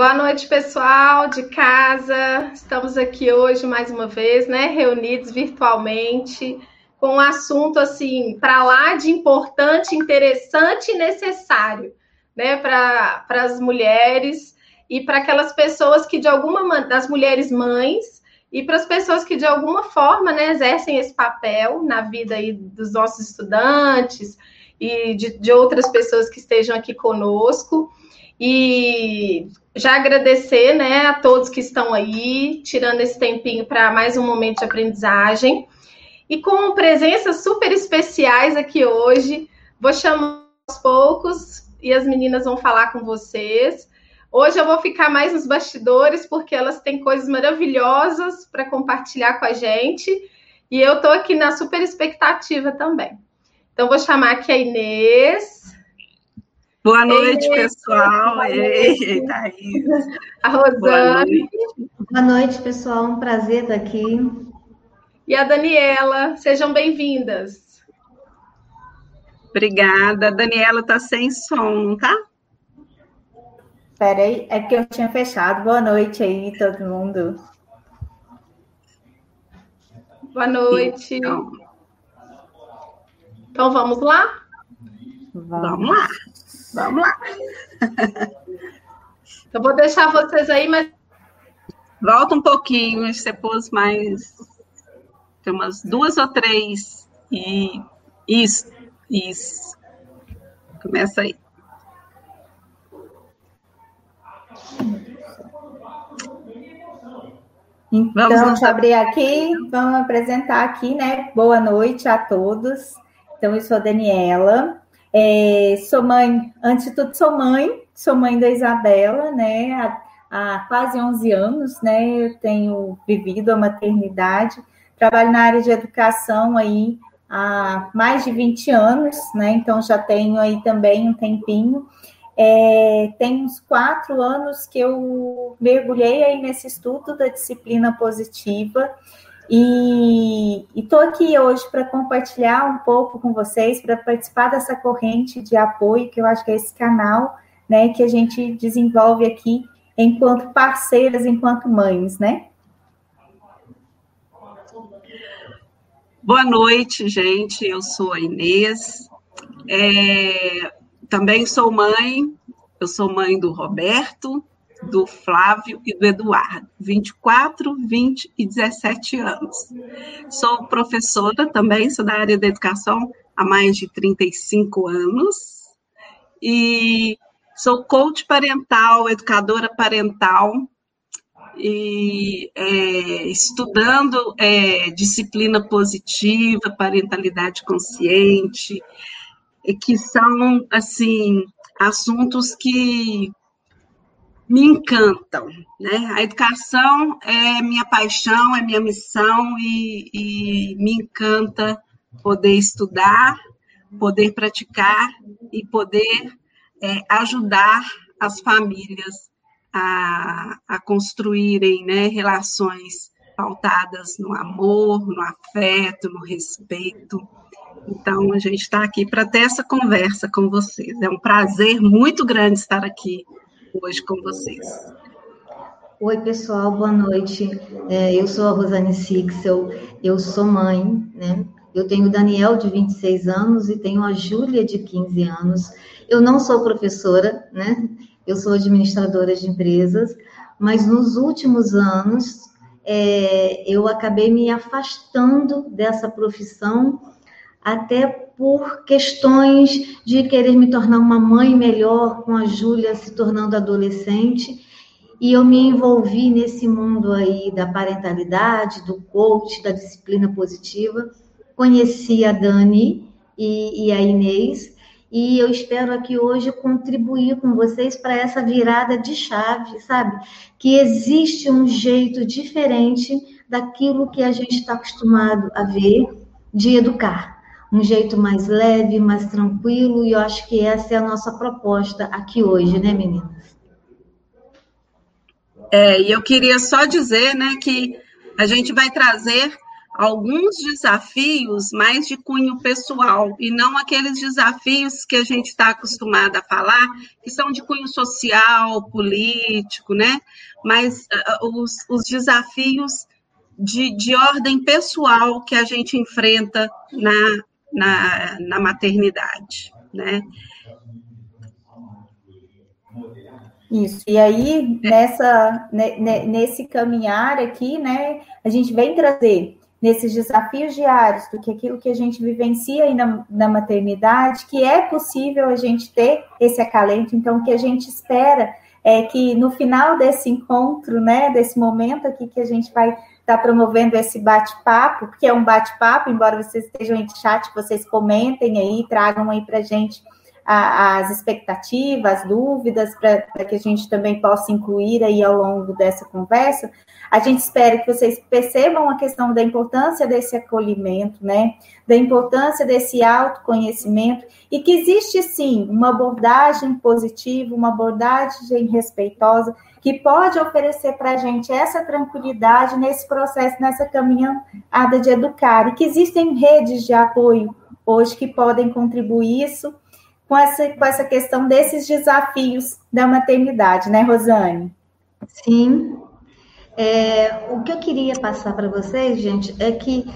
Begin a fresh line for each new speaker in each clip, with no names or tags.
Boa noite, pessoal de casa. Estamos aqui hoje mais uma vez, né, reunidos virtualmente, com um assunto assim para lá de importante, interessante e necessário, né, para as mulheres e para aquelas pessoas que de alguma das mulheres mães e para as pessoas que de alguma forma, né, exercem esse papel na vida aí dos nossos estudantes e de, de outras pessoas que estejam aqui conosco. E já agradecer né, a todos que estão aí, tirando esse tempinho para mais um momento de aprendizagem. E com presenças super especiais aqui hoje, vou chamar aos poucos e as meninas vão falar com vocês. Hoje eu vou ficar mais nos bastidores, porque elas têm coisas maravilhosas para compartilhar com a gente. E eu estou aqui na super expectativa também. Então, vou chamar aqui a Inês.
Boa noite, Ei, pessoal. Ei, Thaís.
A Rosane. Boa noite.
Boa noite, pessoal. Um prazer estar aqui.
E a Daniela. Sejam bem-vindas.
Obrigada. A Daniela está sem som, tá?
Espera aí, é porque eu tinha fechado. Boa noite aí, todo mundo.
Boa noite. Então, então vamos lá?
Vamos lá. Vamos lá.
Eu vou deixar vocês aí, mas.
Volta um pouquinho, você pôs mais. Tem umas duas ou três. E isso, isso. Começa aí.
Então, vamos deixa eu abrir aqui, vamos apresentar aqui, né? Boa noite a todos. Então, eu sou a Daniela, é, sou mãe, antes de tudo, sou mãe, sou mãe da Isabela, né? Há, há, quase 11 anos, né? Eu tenho vivido a maternidade, trabalho na área de educação aí há mais de 20 anos, né? Então já tenho aí também um tempinho. É, tem uns quatro anos que eu mergulhei aí nesse estudo da disciplina positiva e estou aqui hoje para compartilhar um pouco com vocês, para participar dessa corrente de apoio, que eu acho que é esse canal né, que a gente desenvolve aqui enquanto parceiras, enquanto mães, né?
Boa noite, gente. Eu sou a Inês. É, também sou mãe. Eu sou mãe do Roberto, do Flávio e do Eduardo, 24, 20 e 17 anos. Sou professora também, sou da área da educação há mais de 35 anos e sou coach parental, educadora parental e é, estudando é, disciplina positiva, parentalidade consciente, que são assim assuntos que me encantam, né? A educação é minha paixão, é minha missão e, e me encanta poder estudar, poder praticar e poder é, ajudar as famílias a, a construírem né, relações pautadas no amor, no afeto, no respeito. Então, a gente está aqui para ter essa conversa com vocês. É um prazer muito grande estar aqui hoje com vocês.
Oi, pessoal, boa noite. É, eu sou a Rosane Sixel, eu sou mãe, né? Eu tenho o Daniel, de 26 anos, e tenho a Júlia, de 15 anos. Eu não sou professora, né? Eu sou administradora de empresas, mas nos últimos anos é, eu acabei me afastando dessa profissão até por questões de querer me tornar uma mãe melhor, com a Júlia se tornando adolescente, e eu me envolvi nesse mundo aí da parentalidade, do coach, da disciplina positiva. Conheci a Dani e, e a Inês, e eu espero aqui hoje contribuir com vocês para essa virada de chave, sabe? Que existe um jeito diferente daquilo que a gente está acostumado a ver de educar um jeito mais leve, mais tranquilo, e eu acho que essa é a nossa proposta aqui hoje, né, meninas?
É, e eu queria só dizer, né, que a gente vai trazer alguns desafios mais de cunho pessoal e não aqueles desafios que a gente está acostumado a falar, que são de cunho social, político, né? Mas uh, os, os, desafios de, de, ordem pessoal que a gente enfrenta na, na, na maternidade, né?
Isso. E aí, nessa, nesse caminhar aqui, né, a gente vem trazer nesses desafios diários do que aquilo que a gente vivencia aí na, na maternidade, que é possível a gente ter esse acalento. Então, o que a gente espera é que no final desse encontro, né, desse momento aqui que a gente vai estar tá promovendo esse bate-papo, que é um bate-papo, embora vocês estejam em chat, vocês comentem aí, tragam aí para a gente as expectativas, as dúvidas, para que a gente também possa incluir aí ao longo dessa conversa. A gente espera que vocês percebam a questão da importância desse acolhimento, né? Da importância desse autoconhecimento e que existe sim uma abordagem positiva, uma abordagem respeitosa que pode oferecer para a gente essa tranquilidade nesse processo, nessa caminhada de educar, e que existem redes de apoio hoje que podem contribuir isso com essa, com essa questão desses desafios da maternidade, né, Rosane?
Sim. É, o que eu queria passar para vocês, gente, é que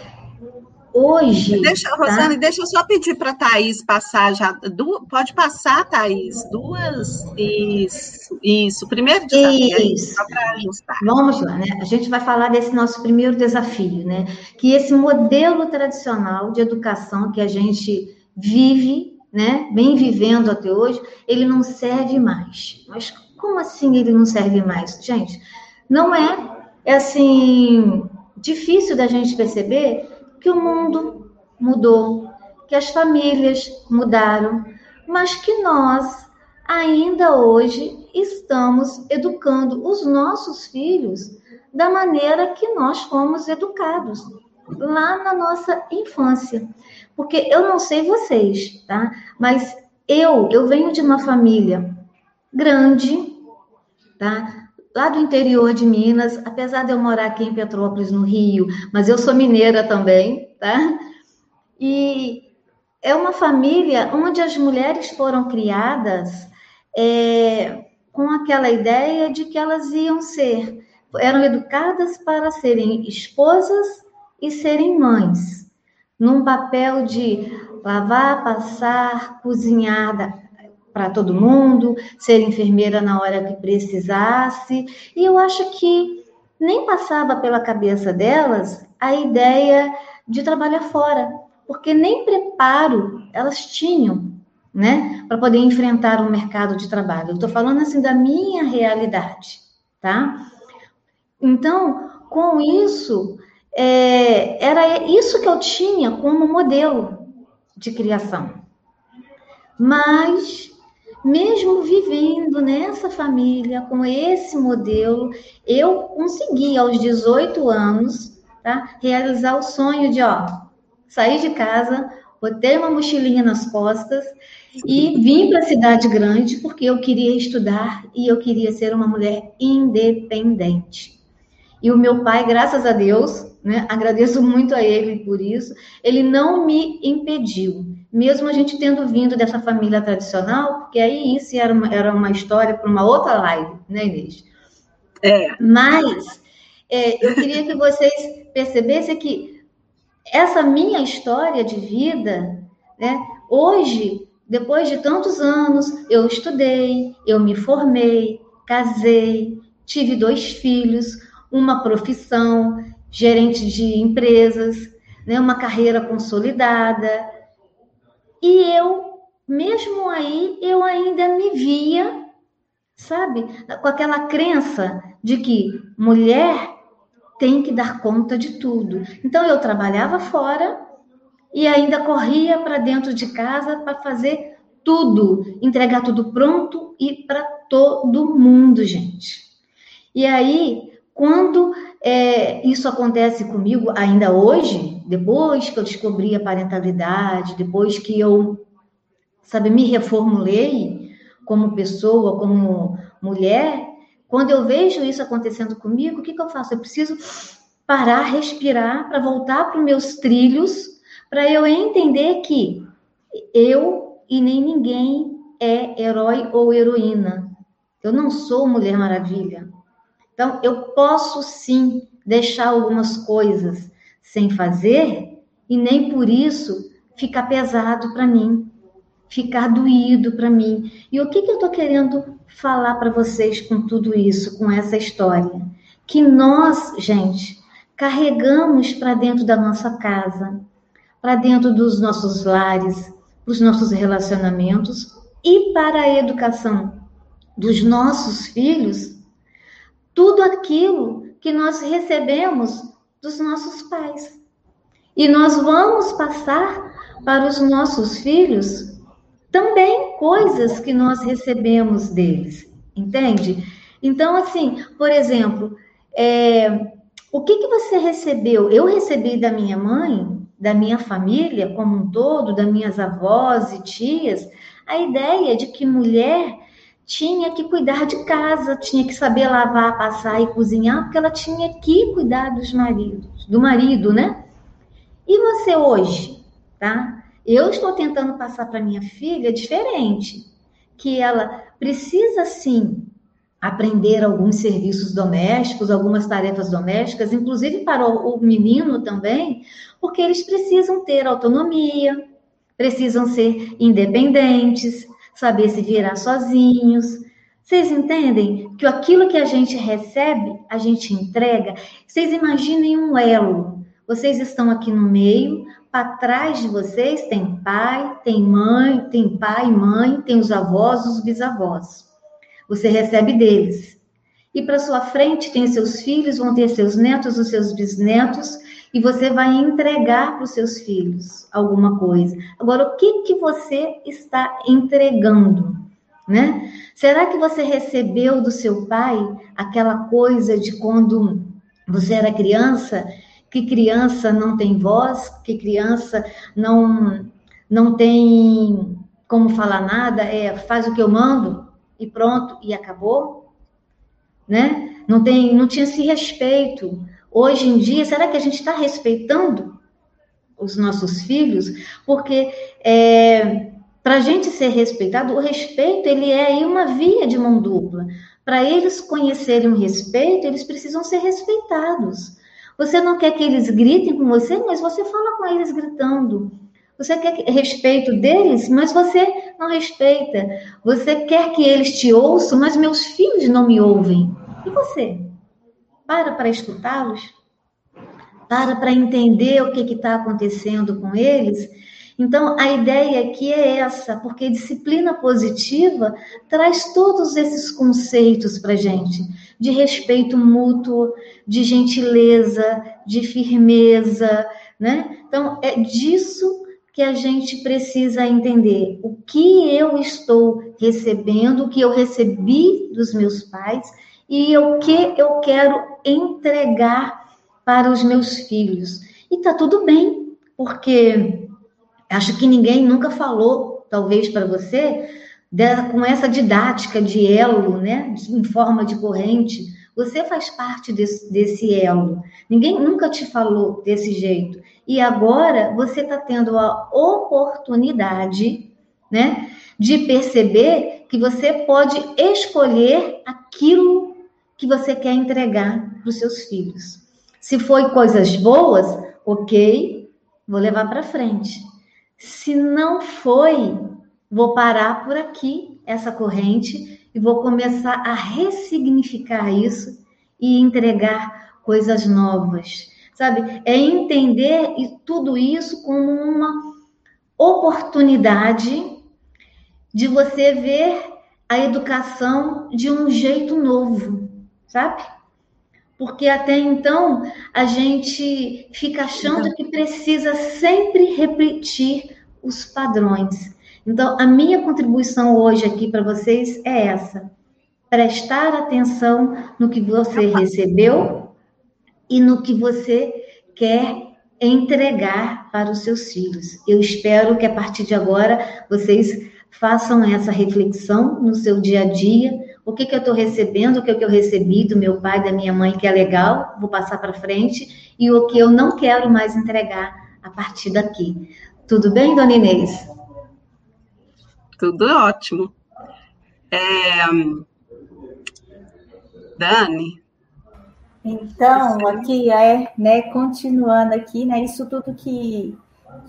hoje.
Deixa, tá? Rosane, deixa eu só pedir para a Thaís passar já. Du, pode passar, Thaís, duas. Isso, isso. Primeiro desafio. Isso.
Ajustar. Vamos lá, né? A gente vai falar desse nosso primeiro desafio, né? Que esse modelo tradicional de educação que a gente vive né, vem vivendo até hoje, ele não serve mais. Mas como assim ele não serve mais? Gente, não é, é assim, difícil da gente perceber que o mundo mudou, que as famílias mudaram, mas que nós ainda hoje estamos educando os nossos filhos da maneira que nós fomos educados lá na nossa infância. Porque eu não sei vocês, tá? Mas eu, eu venho de uma família grande, tá? Lá do interior de Minas, apesar de eu morar aqui em Petrópolis, no Rio, mas eu sou mineira também, tá? E é uma família onde as mulheres foram criadas é, com aquela ideia de que elas iam ser, eram educadas para serem esposas e serem mães num papel de lavar, passar, cozinhar para todo mundo, ser enfermeira na hora que precisasse. E eu acho que nem passava pela cabeça delas a ideia de trabalhar fora, porque nem preparo elas tinham, né, para poder enfrentar o mercado de trabalho. Eu estou falando assim da minha realidade, tá? Então, com isso, é, era isso que eu tinha como modelo de criação. Mas, mesmo vivendo nessa família, com esse modelo, eu consegui, aos 18 anos, tá, realizar o sonho de, ó, sair de casa, botei uma mochilinha nas costas e vim para a cidade grande porque eu queria estudar e eu queria ser uma mulher independente. E o meu pai, graças a Deus, né, agradeço muito a ele por isso, ele não me impediu, mesmo a gente tendo vindo dessa família tradicional, porque aí isso era uma, era uma história para uma outra live, né, Inês? É. Mas é, eu queria que vocês percebessem que essa minha história de vida, né, hoje, depois de tantos anos, eu estudei, eu me formei, casei, tive dois filhos, uma profissão, gerente de empresas, né, uma carreira consolidada. E eu, mesmo aí, eu ainda me via, sabe, com aquela crença de que mulher tem que dar conta de tudo. Então eu trabalhava fora e ainda corria para dentro de casa para fazer tudo, entregar tudo pronto e para todo mundo, gente. E aí quando é, isso acontece comigo ainda hoje, depois que eu descobri a parentalidade, depois que eu, sabe, me reformulei como pessoa, como mulher, quando eu vejo isso acontecendo comigo, o que, que eu faço? Eu preciso parar, respirar, para voltar para os meus trilhos, para eu entender que eu e nem ninguém é herói ou heroína. Eu não sou Mulher Maravilha. Então, eu posso sim deixar algumas coisas sem fazer e nem por isso ficar pesado para mim, ficar doído para mim. E o que, que eu estou querendo falar para vocês com tudo isso, com essa história? Que nós, gente, carregamos para dentro da nossa casa, para dentro dos nossos lares, os nossos relacionamentos e para a educação dos nossos filhos, tudo aquilo que nós recebemos dos nossos pais. E nós vamos passar para os nossos filhos também coisas que nós recebemos deles, entende? Então, assim, por exemplo, é, o que, que você recebeu? Eu recebi da minha mãe, da minha família como um todo, das minhas avós e tias, a ideia de que mulher tinha que cuidar de casa, tinha que saber lavar, passar e cozinhar, porque ela tinha que cuidar dos maridos, do marido, né? E você hoje, tá? Eu estou tentando passar para minha filha diferente, que ela precisa sim aprender alguns serviços domésticos, algumas tarefas domésticas, inclusive para o menino também, porque eles precisam ter autonomia, precisam ser independentes, saber se virar sozinhos. Vocês entendem que aquilo que a gente recebe, a gente entrega? Vocês imaginem um elo. Vocês estão aqui no meio, para trás de vocês tem pai, tem mãe, tem pai, mãe, tem os avós, os bisavós você recebe deles. E para sua frente tem seus filhos, vão ter seus netos, os seus bisnetos, e você vai entregar para os seus filhos alguma coisa. Agora, o que que você está entregando, né? Será que você recebeu do seu pai aquela coisa de quando você era criança, que criança não tem voz, que criança não não tem como falar nada, é faz o que eu mando? e pronto, e acabou, né? Não tem, não tinha esse respeito. Hoje em dia, será que a gente está respeitando os nossos filhos? Porque é, para a gente ser respeitado, o respeito ele é aí uma via de mão dupla. Para eles conhecerem o respeito, eles precisam ser respeitados. Você não quer que eles gritem com você, mas você fala com eles gritando. Você quer respeito deles, mas você não respeita. Você quer que eles te ouçam, mas meus filhos não me ouvem. E você? Para para escutá-los? Para para entender o que está acontecendo com eles? Então, a ideia aqui é essa, porque disciplina positiva traz todos esses conceitos para gente, de respeito mútuo, de gentileza, de firmeza, né? Então, é disso que a gente precisa entender o que eu estou recebendo, o que eu recebi dos meus pais e o que eu quero entregar para os meus filhos. E tá tudo bem, porque acho que ninguém nunca falou, talvez para você, com essa didática de elo, né, em forma de corrente. Você faz parte desse, desse elo. Ninguém nunca te falou desse jeito. E agora você está tendo a oportunidade, né, de perceber que você pode escolher aquilo que você quer entregar para os seus filhos. Se foi coisas boas, ok, vou levar para frente. Se não foi, vou parar por aqui essa corrente e vou começar a ressignificar isso e entregar coisas novas sabe? É entender tudo isso como uma oportunidade de você ver a educação de um jeito novo, sabe? Porque até então a gente fica achando que precisa sempre repetir os padrões. Então, a minha contribuição hoje aqui para vocês é essa: prestar atenção no que você recebeu e no que você quer entregar para os seus filhos. Eu espero que a partir de agora vocês façam essa reflexão no seu dia a dia. O que, que eu estou recebendo, o que, que eu recebi do meu pai, da minha mãe, que é legal, vou passar para frente, e o que eu não quero mais entregar a partir daqui. Tudo bem, dona Inês?
Tudo ótimo. É... Dani.
Então, aqui é, né, continuando aqui, né, isso tudo que,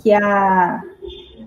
que a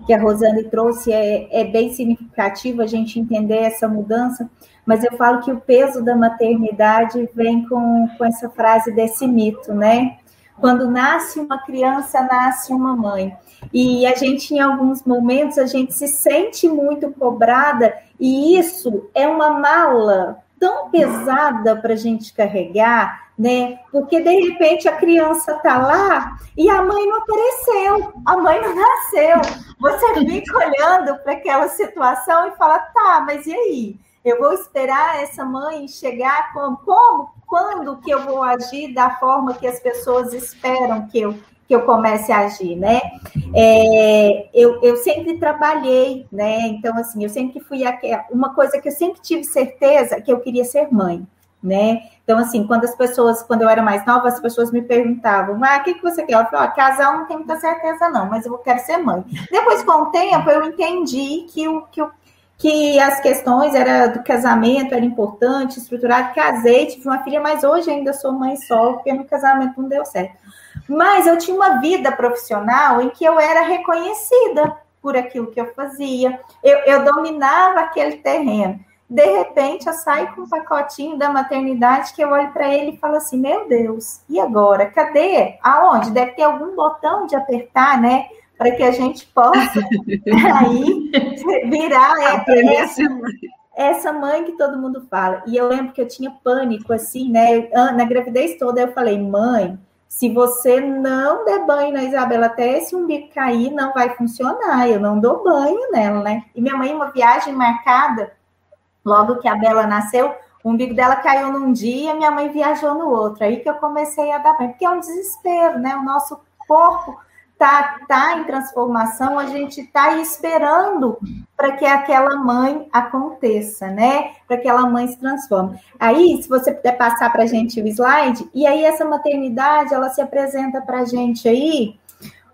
que a Rosane trouxe é, é bem significativo a gente entender essa mudança, mas eu falo que o peso da maternidade vem com, com essa frase desse mito, né? Quando nasce uma criança, nasce uma mãe. E a gente, em alguns momentos, a gente se sente muito cobrada, e isso é uma mala tão pesada para a gente carregar, né? Porque de repente a criança tá lá e a mãe não apareceu, a mãe não nasceu. Você fica olhando para aquela situação e fala: tá, mas e aí? Eu vou esperar essa mãe chegar como? Como? Quando que eu vou agir da forma que as pessoas esperam que eu que eu comece a agir, né? É, eu, eu sempre trabalhei, né? Então, assim, eu sempre fui aquela, uma coisa que eu sempre tive certeza que eu queria ser mãe, né? Então, assim, quando as pessoas, quando eu era mais nova, as pessoas me perguntavam, ah, o que, que você quer? Eu falei, ó, casar não tenho muita certeza, não, mas eu quero ser mãe. Depois, com o tempo, eu entendi que o que, o, que as questões era do casamento era importante, estruturado, casei, tive uma filha, mas hoje ainda sou mãe só, porque no casamento não deu certo. Mas eu tinha uma vida profissional em que eu era reconhecida por aquilo que eu fazia, eu, eu dominava aquele terreno. De repente, eu saio com um pacotinho da maternidade que eu olho para ele e falo assim: Meu Deus, e agora? Cadê? Aonde? Deve ter algum botão de apertar, né? Para que a gente possa aí virar é, essa, essa mãe que todo mundo fala. E eu lembro que eu tinha pânico, assim, né? Na gravidez toda, eu falei: Mãe, se você não der banho na Isabela até esse umbigo cair, não vai funcionar. Eu não dou banho nela, né? E minha mãe, uma viagem marcada, logo que a Bela nasceu, o umbigo dela caiu num dia, minha mãe viajou no outro. Aí que eu comecei a dar banho, porque é um desespero, né? O nosso corpo tá, tá em transformação, a gente tá esperando para que aquela mãe aconteça, né? Para que aquela mãe se transforme. Aí, se você puder passar para a gente o slide, e aí essa maternidade, ela se apresenta para a gente aí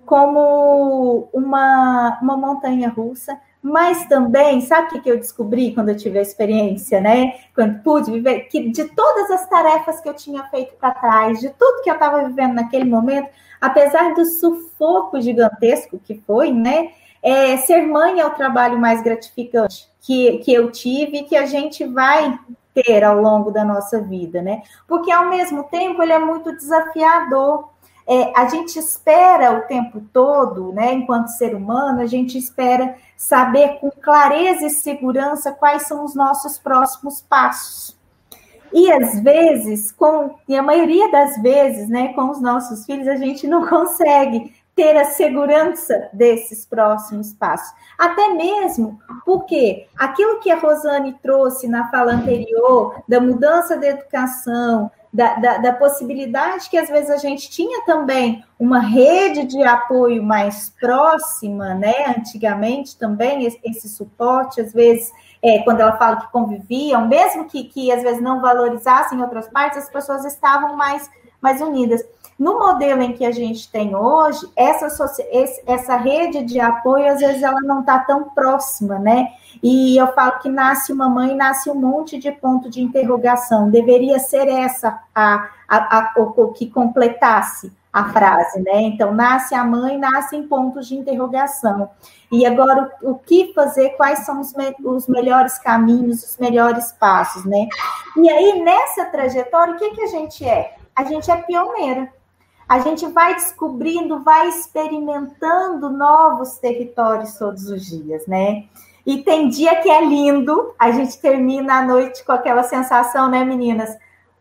como uma, uma montanha russa, mas também, sabe o que eu descobri quando eu tive a experiência, né? Quando pude viver, que de todas as tarefas que eu tinha feito para trás, de tudo que eu estava vivendo naquele momento, apesar do sufoco gigantesco que foi, né? É, ser mãe é o trabalho mais gratificante que, que eu tive e que a gente vai ter ao longo da nossa vida, né? Porque ao mesmo tempo ele é muito desafiador. É, a gente espera o tempo todo, né? Enquanto ser humano, a gente espera saber com clareza e segurança quais são os nossos próximos passos. E às vezes, com, e a maioria das vezes, né, com os nossos filhos, a gente não consegue ter a segurança desses próximos passos. Até mesmo porque aquilo que a Rosane trouxe na fala anterior, da mudança da educação, da, da, da, possibilidade que às vezes a gente tinha também uma rede de apoio mais próxima, né? Antigamente também esse, esse suporte, às vezes, é, quando ela fala que conviviam, mesmo que, que às vezes não valorizassem outras partes, as pessoas estavam mais, mais unidas. No modelo em que a gente tem hoje, essa, essa rede de apoio, às vezes, ela não está tão próxima, né? E eu falo que nasce uma mãe, nasce um monte de ponto de interrogação. Deveria ser essa a, a, a, o que completasse a frase, né? Então, nasce a mãe, nascem pontos de interrogação. E agora, o, o que fazer? Quais são os, me, os, melhores caminhos, os melhores passos, né? E aí, nessa trajetória, o que, que a gente é? A gente é pioneira a gente vai descobrindo, vai experimentando novos territórios todos os dias, né? E tem dia que é lindo, a gente termina a noite com aquela sensação, né, meninas?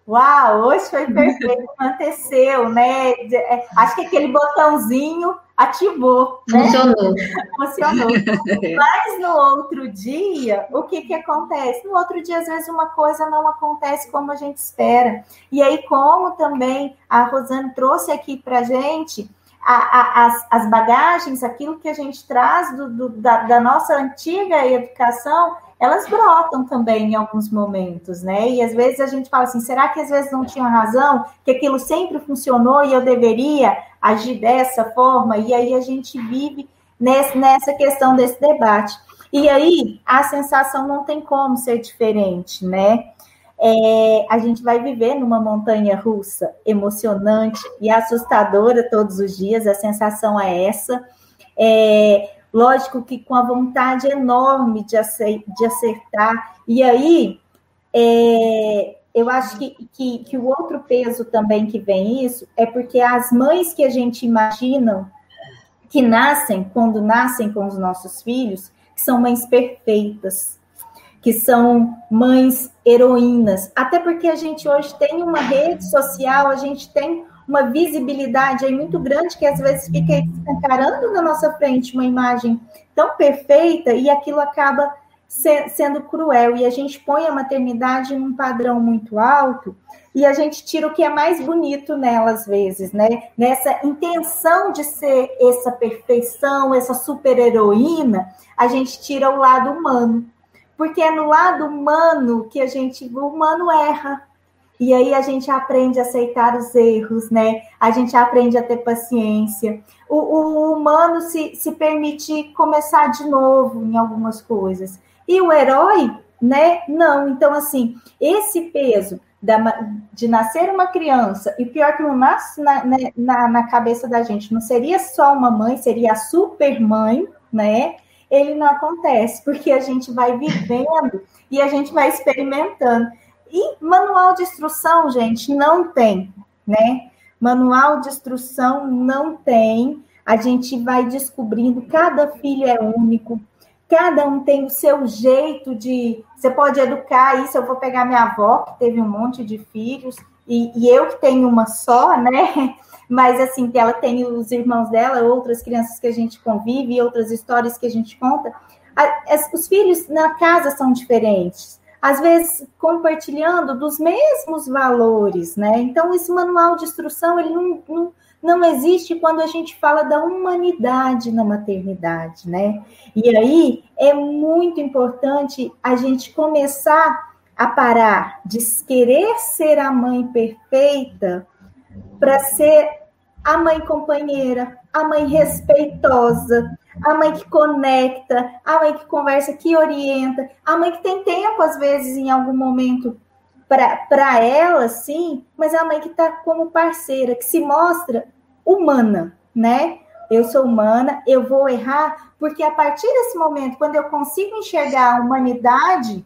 Uau, hoje foi perfeito, aconteceu, né? É, acho que aquele botãozinho ativou, né?
Funcionou.
Funcionou. Mas no outro dia, o que que acontece? No outro dia, às vezes, uma coisa não acontece como a gente espera. E aí, como também a Rosane trouxe aqui para gente, a, a, as, as bagagens, aquilo que a gente traz do, do, da, da nossa antiga educação, elas brotam também em alguns momentos, né? E às vezes a gente fala assim, será que às vezes não tinha razão, que aquilo sempre funcionou e eu deveria agir dessa forma? E aí a gente vive nesse, nessa questão desse debate. E aí a sensação não tem como ser diferente, né? É, a gente vai viver numa montanha russa emocionante e assustadora todos os dias, a sensação é essa. É, lógico que com a vontade enorme de, acertar. E aí, é, eu acho que, que, que, o outro peso também que vem isso é porque as mães que a gente imagina que nascem, quando nascem com os nossos filhos, são mães perfeitas, que são mães heroínas. Até porque a gente hoje tem uma rede social, a gente tem uma visibilidade aí muito grande que às vezes fica escancarando na nossa frente uma imagem tão perfeita e aquilo acaba se, sendo cruel. E a gente põe a maternidade num padrão muito alto e a gente tira o que é mais bonito nela às vezes, né? Nessa intenção de ser essa perfeição, essa super heroína, a gente tira o lado humano. Porque é no lado humano que a gente, o humano erra, e aí a gente aprende a aceitar os erros, né? A gente aprende a ter paciência. O, o humano se, se permite começar de novo em algumas coisas. E o herói, né? Não. Então, assim, esse peso da, de nascer uma criança, e pior que não nasce na, né, na, na cabeça da gente, não seria só uma mãe, seria a super mãe, né? Ele não acontece, porque a gente vai vivendo e a gente vai experimentando. E manual de instrução, gente, não tem, né? Manual de instrução não tem. A gente vai descobrindo, cada filho é único, cada um tem o seu jeito de. Você pode educar isso. Eu vou pegar minha avó, que teve um monte de filhos, e, e eu que tenho uma só, né? Mas assim, ela tem os irmãos dela, outras crianças que a gente convive, outras histórias que a gente conta. Os filhos na casa são diferentes às vezes compartilhando dos mesmos valores, né? Então, esse manual de instrução, ele não, não, não existe quando a gente fala da humanidade na maternidade, né? E aí é muito importante a gente começar a parar de querer ser a mãe perfeita para ser a mãe companheira, a mãe respeitosa, a mãe que conecta, a mãe que conversa, que orienta, a mãe que tem tempo, às vezes, em algum momento, para ela, sim, mas é a mãe que está como parceira, que se mostra humana, né? Eu sou humana, eu vou errar, porque a partir desse momento, quando eu consigo enxergar a humanidade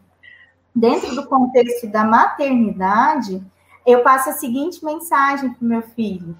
dentro do contexto da maternidade, eu passo a seguinte mensagem para o meu filho: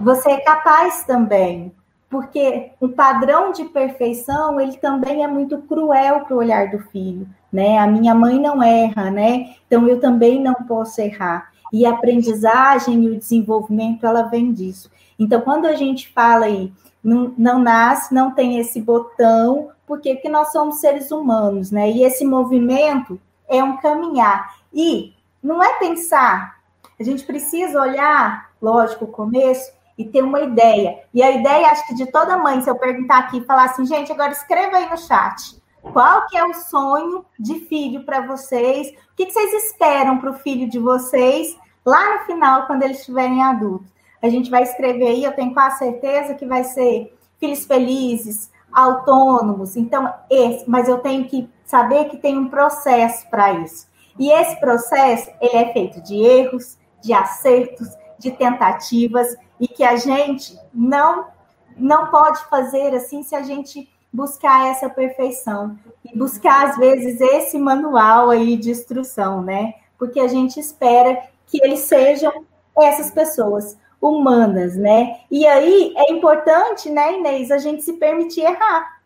você é capaz também, porque o padrão de perfeição ele também é muito cruel para o olhar do filho, né? A minha mãe não erra, né? Então eu também não posso errar. E a aprendizagem e o desenvolvimento ela vem disso. Então quando a gente fala aí não, não nasce, não tem esse botão, porque que nós somos seres humanos, né? E esse movimento é um caminhar. E não é pensar, a gente precisa olhar, lógico, o começo, e ter uma ideia. E a ideia, acho que de toda mãe, se eu perguntar aqui e falar assim, gente, agora escreva aí no chat. Qual que é o sonho de filho para vocês? O que, que vocês esperam para o filho de vocês lá no final, quando eles estiverem adultos? A gente vai escrever aí, eu tenho quase certeza que vai ser filhos felizes, autônomos. Então, esse, mas eu tenho que saber que tem um processo para isso. E esse processo, ele é feito de erros, de acertos, de tentativas e que a gente não não pode fazer assim se a gente buscar essa perfeição e buscar às vezes esse manual aí de instrução, né? Porque a gente espera que eles sejam essas pessoas humanas, né? E aí é importante, né, Inês, a gente se permitir errar.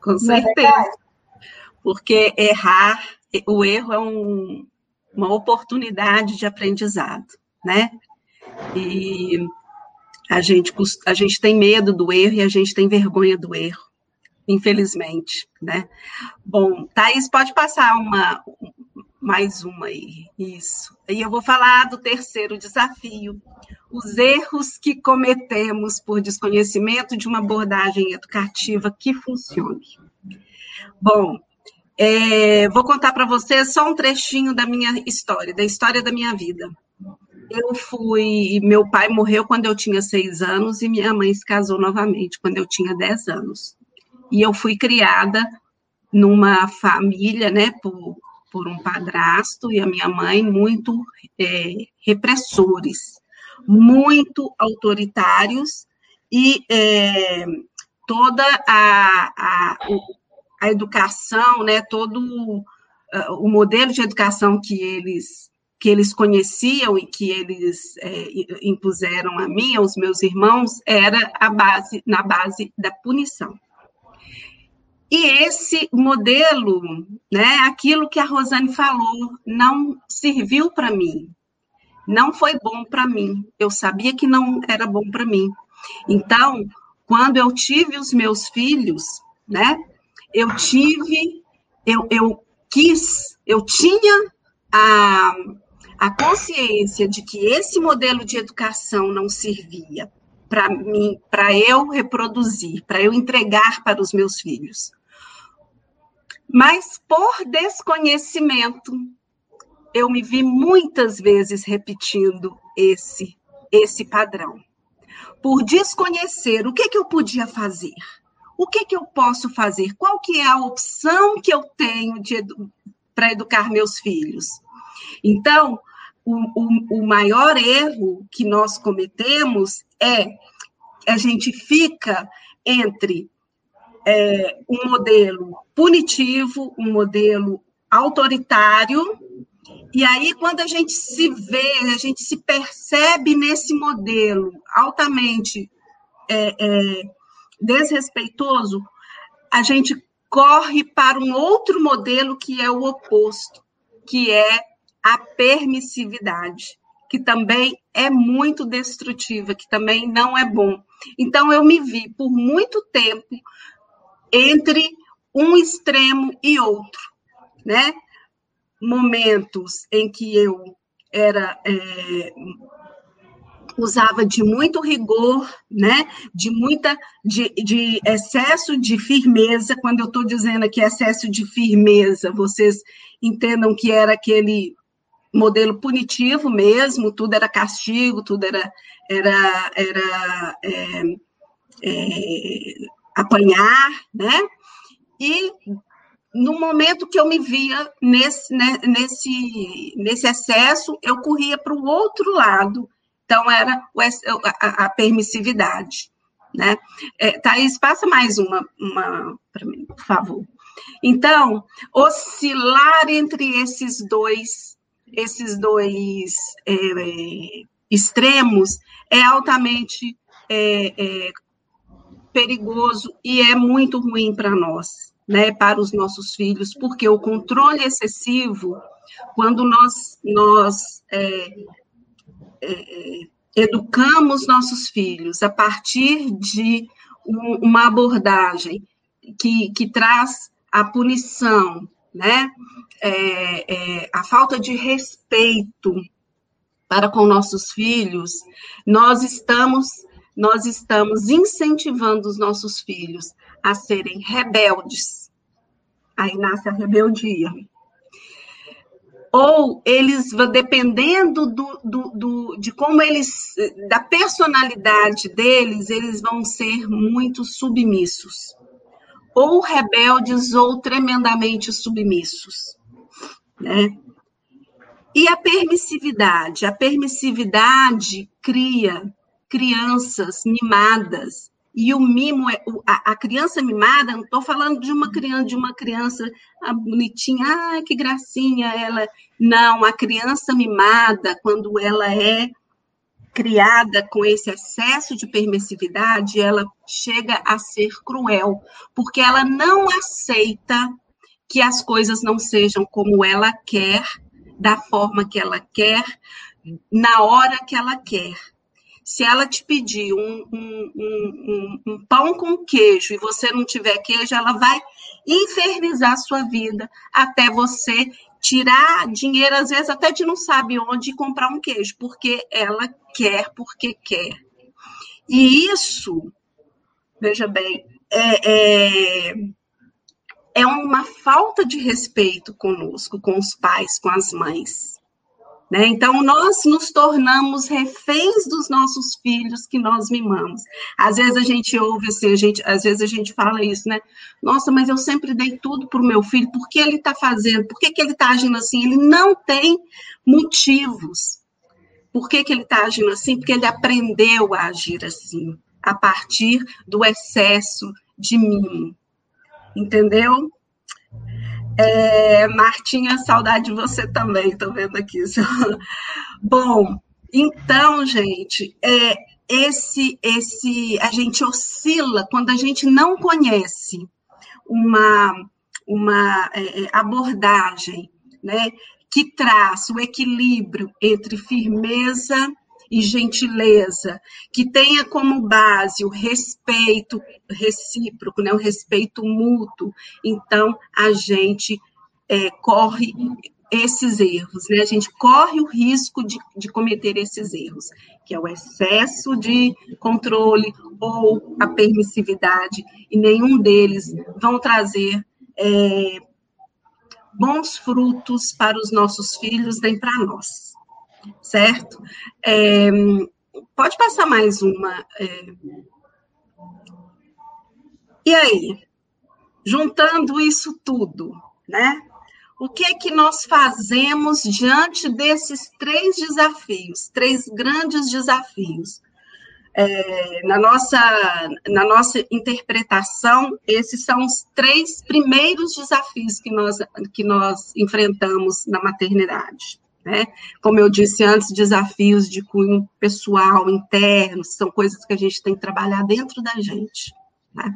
Com é certeza. Porque errar, o erro é um, uma oportunidade de aprendizado, né? E a gente, a gente tem medo do erro e a gente tem vergonha do erro, infelizmente, né? Bom, Thaís, pode passar uma, mais uma aí, isso. E eu vou falar do terceiro desafio, os erros que cometemos por desconhecimento de uma abordagem educativa que funcione. Bom, é, vou contar para vocês só um trechinho da minha história, da história da minha vida. Eu fui. Meu pai morreu quando eu tinha seis anos e minha mãe se casou novamente quando eu tinha dez anos. E eu fui criada numa família, né, por, por um padrasto e a minha mãe muito é, repressores, muito autoritários e é, toda a, a, a, educação, né, todo uh, o modelo de educação que eles que eles conheciam e que eles é, impuseram a mim, aos meus irmãos, era a base na base da punição. E esse modelo, né, aquilo que a Rosane falou, não serviu para mim. Não foi bom para mim. Eu sabia que não era bom para mim. Então, quando eu tive os meus filhos, né, eu tive, eu, eu quis, eu tinha a, a consciência de que esse modelo de educação não servia para mim, para eu reproduzir, para eu entregar para os meus filhos. Mas por desconhecimento, eu me vi muitas vezes repetindo esse esse padrão. Por desconhecer o que, que eu podia fazer, o que, que eu posso fazer, qual que é a opção que eu tenho edu para educar meus filhos. Então, o, o, o maior erro que nós cometemos é a gente fica entre é, um modelo punitivo, um modelo autoritário, e aí, quando a gente se vê, a gente se percebe nesse modelo altamente é, é, desrespeitoso, a gente corre para um outro modelo que é o oposto, que é a permissividade, que também é muito destrutiva, que também não é bom. Então, eu me vi por muito tempo entre um extremo e outro, né? Momentos em que eu era é, usava de muito rigor, né? De muita de, de excesso de firmeza. Quando eu estou dizendo aqui excesso de firmeza, vocês entendam que era aquele modelo punitivo mesmo, tudo era castigo, tudo era era era é, é, apanhar, né? E no momento que eu me via nesse, né, nesse, nesse excesso, eu corria para o outro lado. Então, era a, a permissividade. Né? É, Thaís, passa mais uma, uma para mim, por favor. Então, oscilar entre esses dois, esses dois é, extremos é altamente é, é, perigoso e é muito ruim para nós, né, para os nossos filhos, porque o controle excessivo, quando nós, nós é, é, educamos nossos filhos a partir de um, uma abordagem que, que traz a punição, né, é, é, a falta de respeito para com nossos filhos, nós estamos nós estamos incentivando os nossos filhos a serem rebeldes. Aí nasce a rebeldia. Ou eles, dependendo do, do, do, de como eles, da personalidade deles, eles vão ser muito submissos. Ou rebeldes ou tremendamente submissos. Né? E a permissividade? A permissividade cria crianças mimadas. E o mimo é a, criança mimada, não estou falando de uma criança, de uma criança bonitinha, ah, que gracinha ela. Não, a criança mimada, quando ela é criada com esse excesso de permissividade, ela chega a ser cruel, porque ela não aceita que as coisas não sejam como ela quer, da forma que ela quer, na hora que ela quer. Se ela te pedir um, um, um, um, pão com queijo e você não tiver queijo, ela vai infernizar a sua vida até você tirar dinheiro, às vezes até de não sabe onde comprar um queijo, porque ela quer, porque quer. E isso, veja bem, é, é, é uma falta de respeito conosco, com os pais, com as mães. Né? Então, nós nos tornamos reféns dos nossos filhos que nós mimamos. Às vezes a gente ouve assim, a gente, às vezes a gente fala isso, né? Nossa, mas eu sempre dei tudo para o meu filho, por que ele está fazendo? Por que, que ele está agindo assim? Ele não tem motivos. Por que, que ele está agindo assim? Porque ele aprendeu a agir assim, a partir do excesso de mimo. Entendeu? É, Martinha, saudade de você também, estou vendo aqui. Bom, então, gente, é, esse, esse, a gente oscila quando a gente não conhece uma, uma é, é abordagem, né, que traz o equilíbrio entre firmeza e gentileza, que tenha como base o respeito recíproco, né, o respeito mútuo. Então, a gente é, corre esses erros, né? A gente corre o risco de, de cometer esses erros, que é o excesso de controle ou a permissividade, e nenhum deles vão trazer é, bons frutos para os nossos filhos nem para nós certo? É, pode passar mais uma. É... E aí, juntando isso tudo, né? O que é que nós fazemos diante desses três desafios, três grandes desafios? É, na, nossa, na nossa interpretação, esses são os três primeiros desafios que nós, que nós enfrentamos na maternidade. Né? Como eu disse antes, desafios de cunho pessoal, interno, são coisas que a gente tem que trabalhar dentro da gente. Né?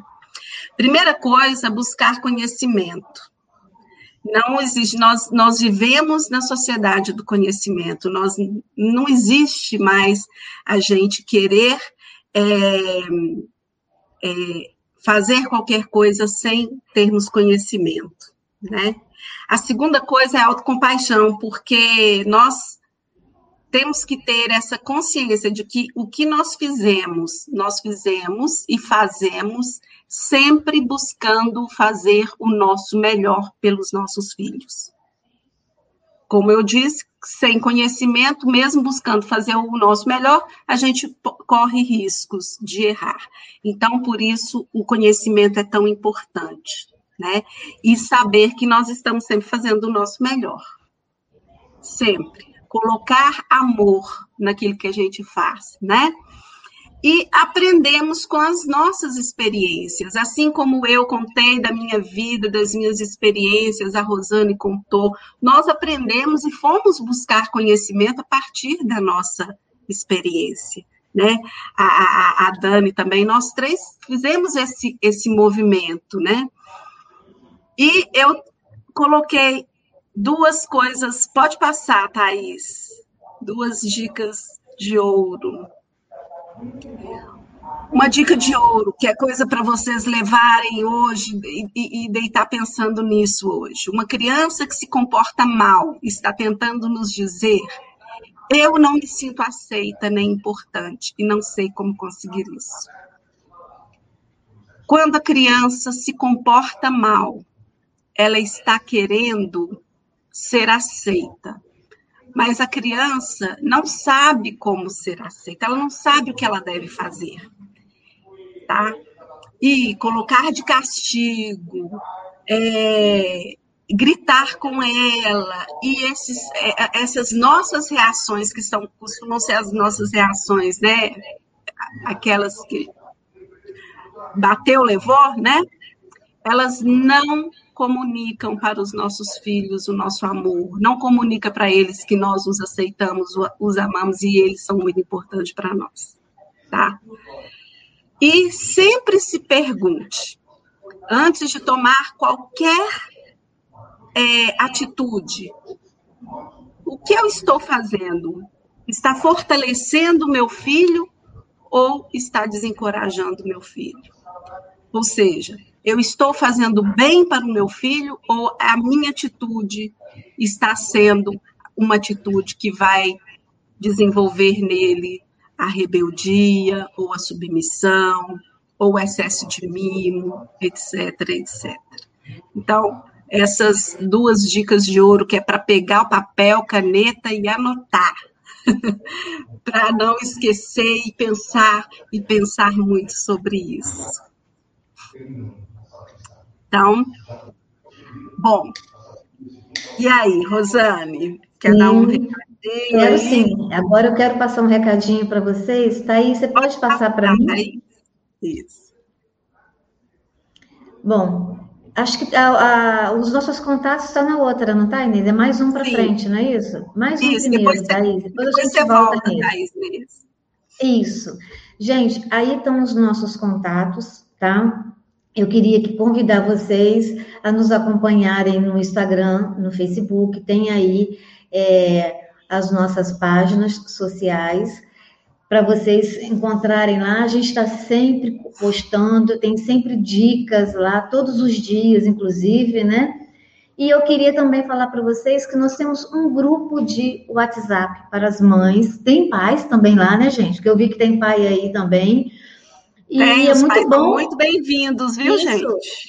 Primeira coisa, buscar conhecimento. Não existe, nós, nós vivemos na sociedade do conhecimento, nós, não existe mais a gente querer é, é, fazer qualquer coisa sem termos conhecimento, né? A segunda coisa é a autocompaixão, porque nós temos que ter essa consciência de que o que nós fizemos, nós fizemos e fazemos sempre buscando fazer o nosso melhor pelos nossos filhos. Como eu disse, sem conhecimento, mesmo buscando fazer o nosso melhor, a gente corre riscos de errar. Então, por isso, o conhecimento é tão importante né? E saber que nós estamos sempre fazendo o nosso melhor. Sempre. Colocar amor naquilo que a gente faz, né? E aprendemos com as nossas experiências, assim como eu contei da minha vida, das minhas experiências, a Rosane contou, nós aprendemos e fomos buscar conhecimento a partir da nossa experiência né? A, a, a, Dani também, nós três fizemos esse, esse movimento, né? E eu coloquei duas coisas, pode passar, Thaís, duas dicas de ouro. Uma dica de ouro, que é coisa para vocês levarem hoje e, e, deitar pensando nisso hoje. Uma criança que se comporta mal está tentando nos dizer: eu não me sinto aceita nem importante e não sei como conseguir isso. Quando a criança se comporta mal, ela está querendo ser aceita. Mas a criança não sabe como ser aceita, ela não sabe o que ela deve fazer. Tá? E colocar de castigo, é, gritar com ela, e esses, é, essas nossas reações, que são, costumam ser as nossas reações, né? Aquelas que bateu, levou, né? Elas não comunicam para os nossos filhos o nosso amor, não comunica para eles que nós os aceitamos, os amamos e eles são muito importantes para nós, tá? E sempre se pergunte, antes de tomar qualquer é, atitude, o que eu estou fazendo? Está fortalecendo meu filho ou está desencorajando meu filho? Ou seja, eu estou fazendo bem para o meu filho ou a minha atitude está sendo uma atitude que vai desenvolver nele a rebeldia ou a submissão ou o excesso de mimo, etc, etc. Então, essas duas dicas de ouro que é para pegar o papel, caneta e anotar, para não esquecer e pensar e pensar muito sobre isso. Então, bom. E aí, Rosane, quer sim, dar um recadinho?
Quero aí? sim. Agora eu quero passar um recadinho para vocês. Tá aí, você pode, pode passar para mim? Isso. Bom, Acho que a, a, os nossos contatos estão na outra, não está, Inês? É mais um para frente, não é isso? Mais um isso, primeiro, depois, Thaís. Depois, depois a gente volta, volta nisso. Isso. Gente, aí estão os nossos contatos, tá? Eu queria que convidar vocês a nos acompanharem no Instagram, no Facebook, tem aí é, as nossas páginas sociais para vocês encontrarem lá. A gente está sempre postando, tem sempre dicas lá, todos os dias, inclusive, né? E eu queria também falar para vocês que nós temos um grupo de WhatsApp para as mães. Tem pais também lá, né, gente? Que eu vi que tem pai aí também.
E tem, é muito bom. Muito bem-vindos, viu, Isso, gente?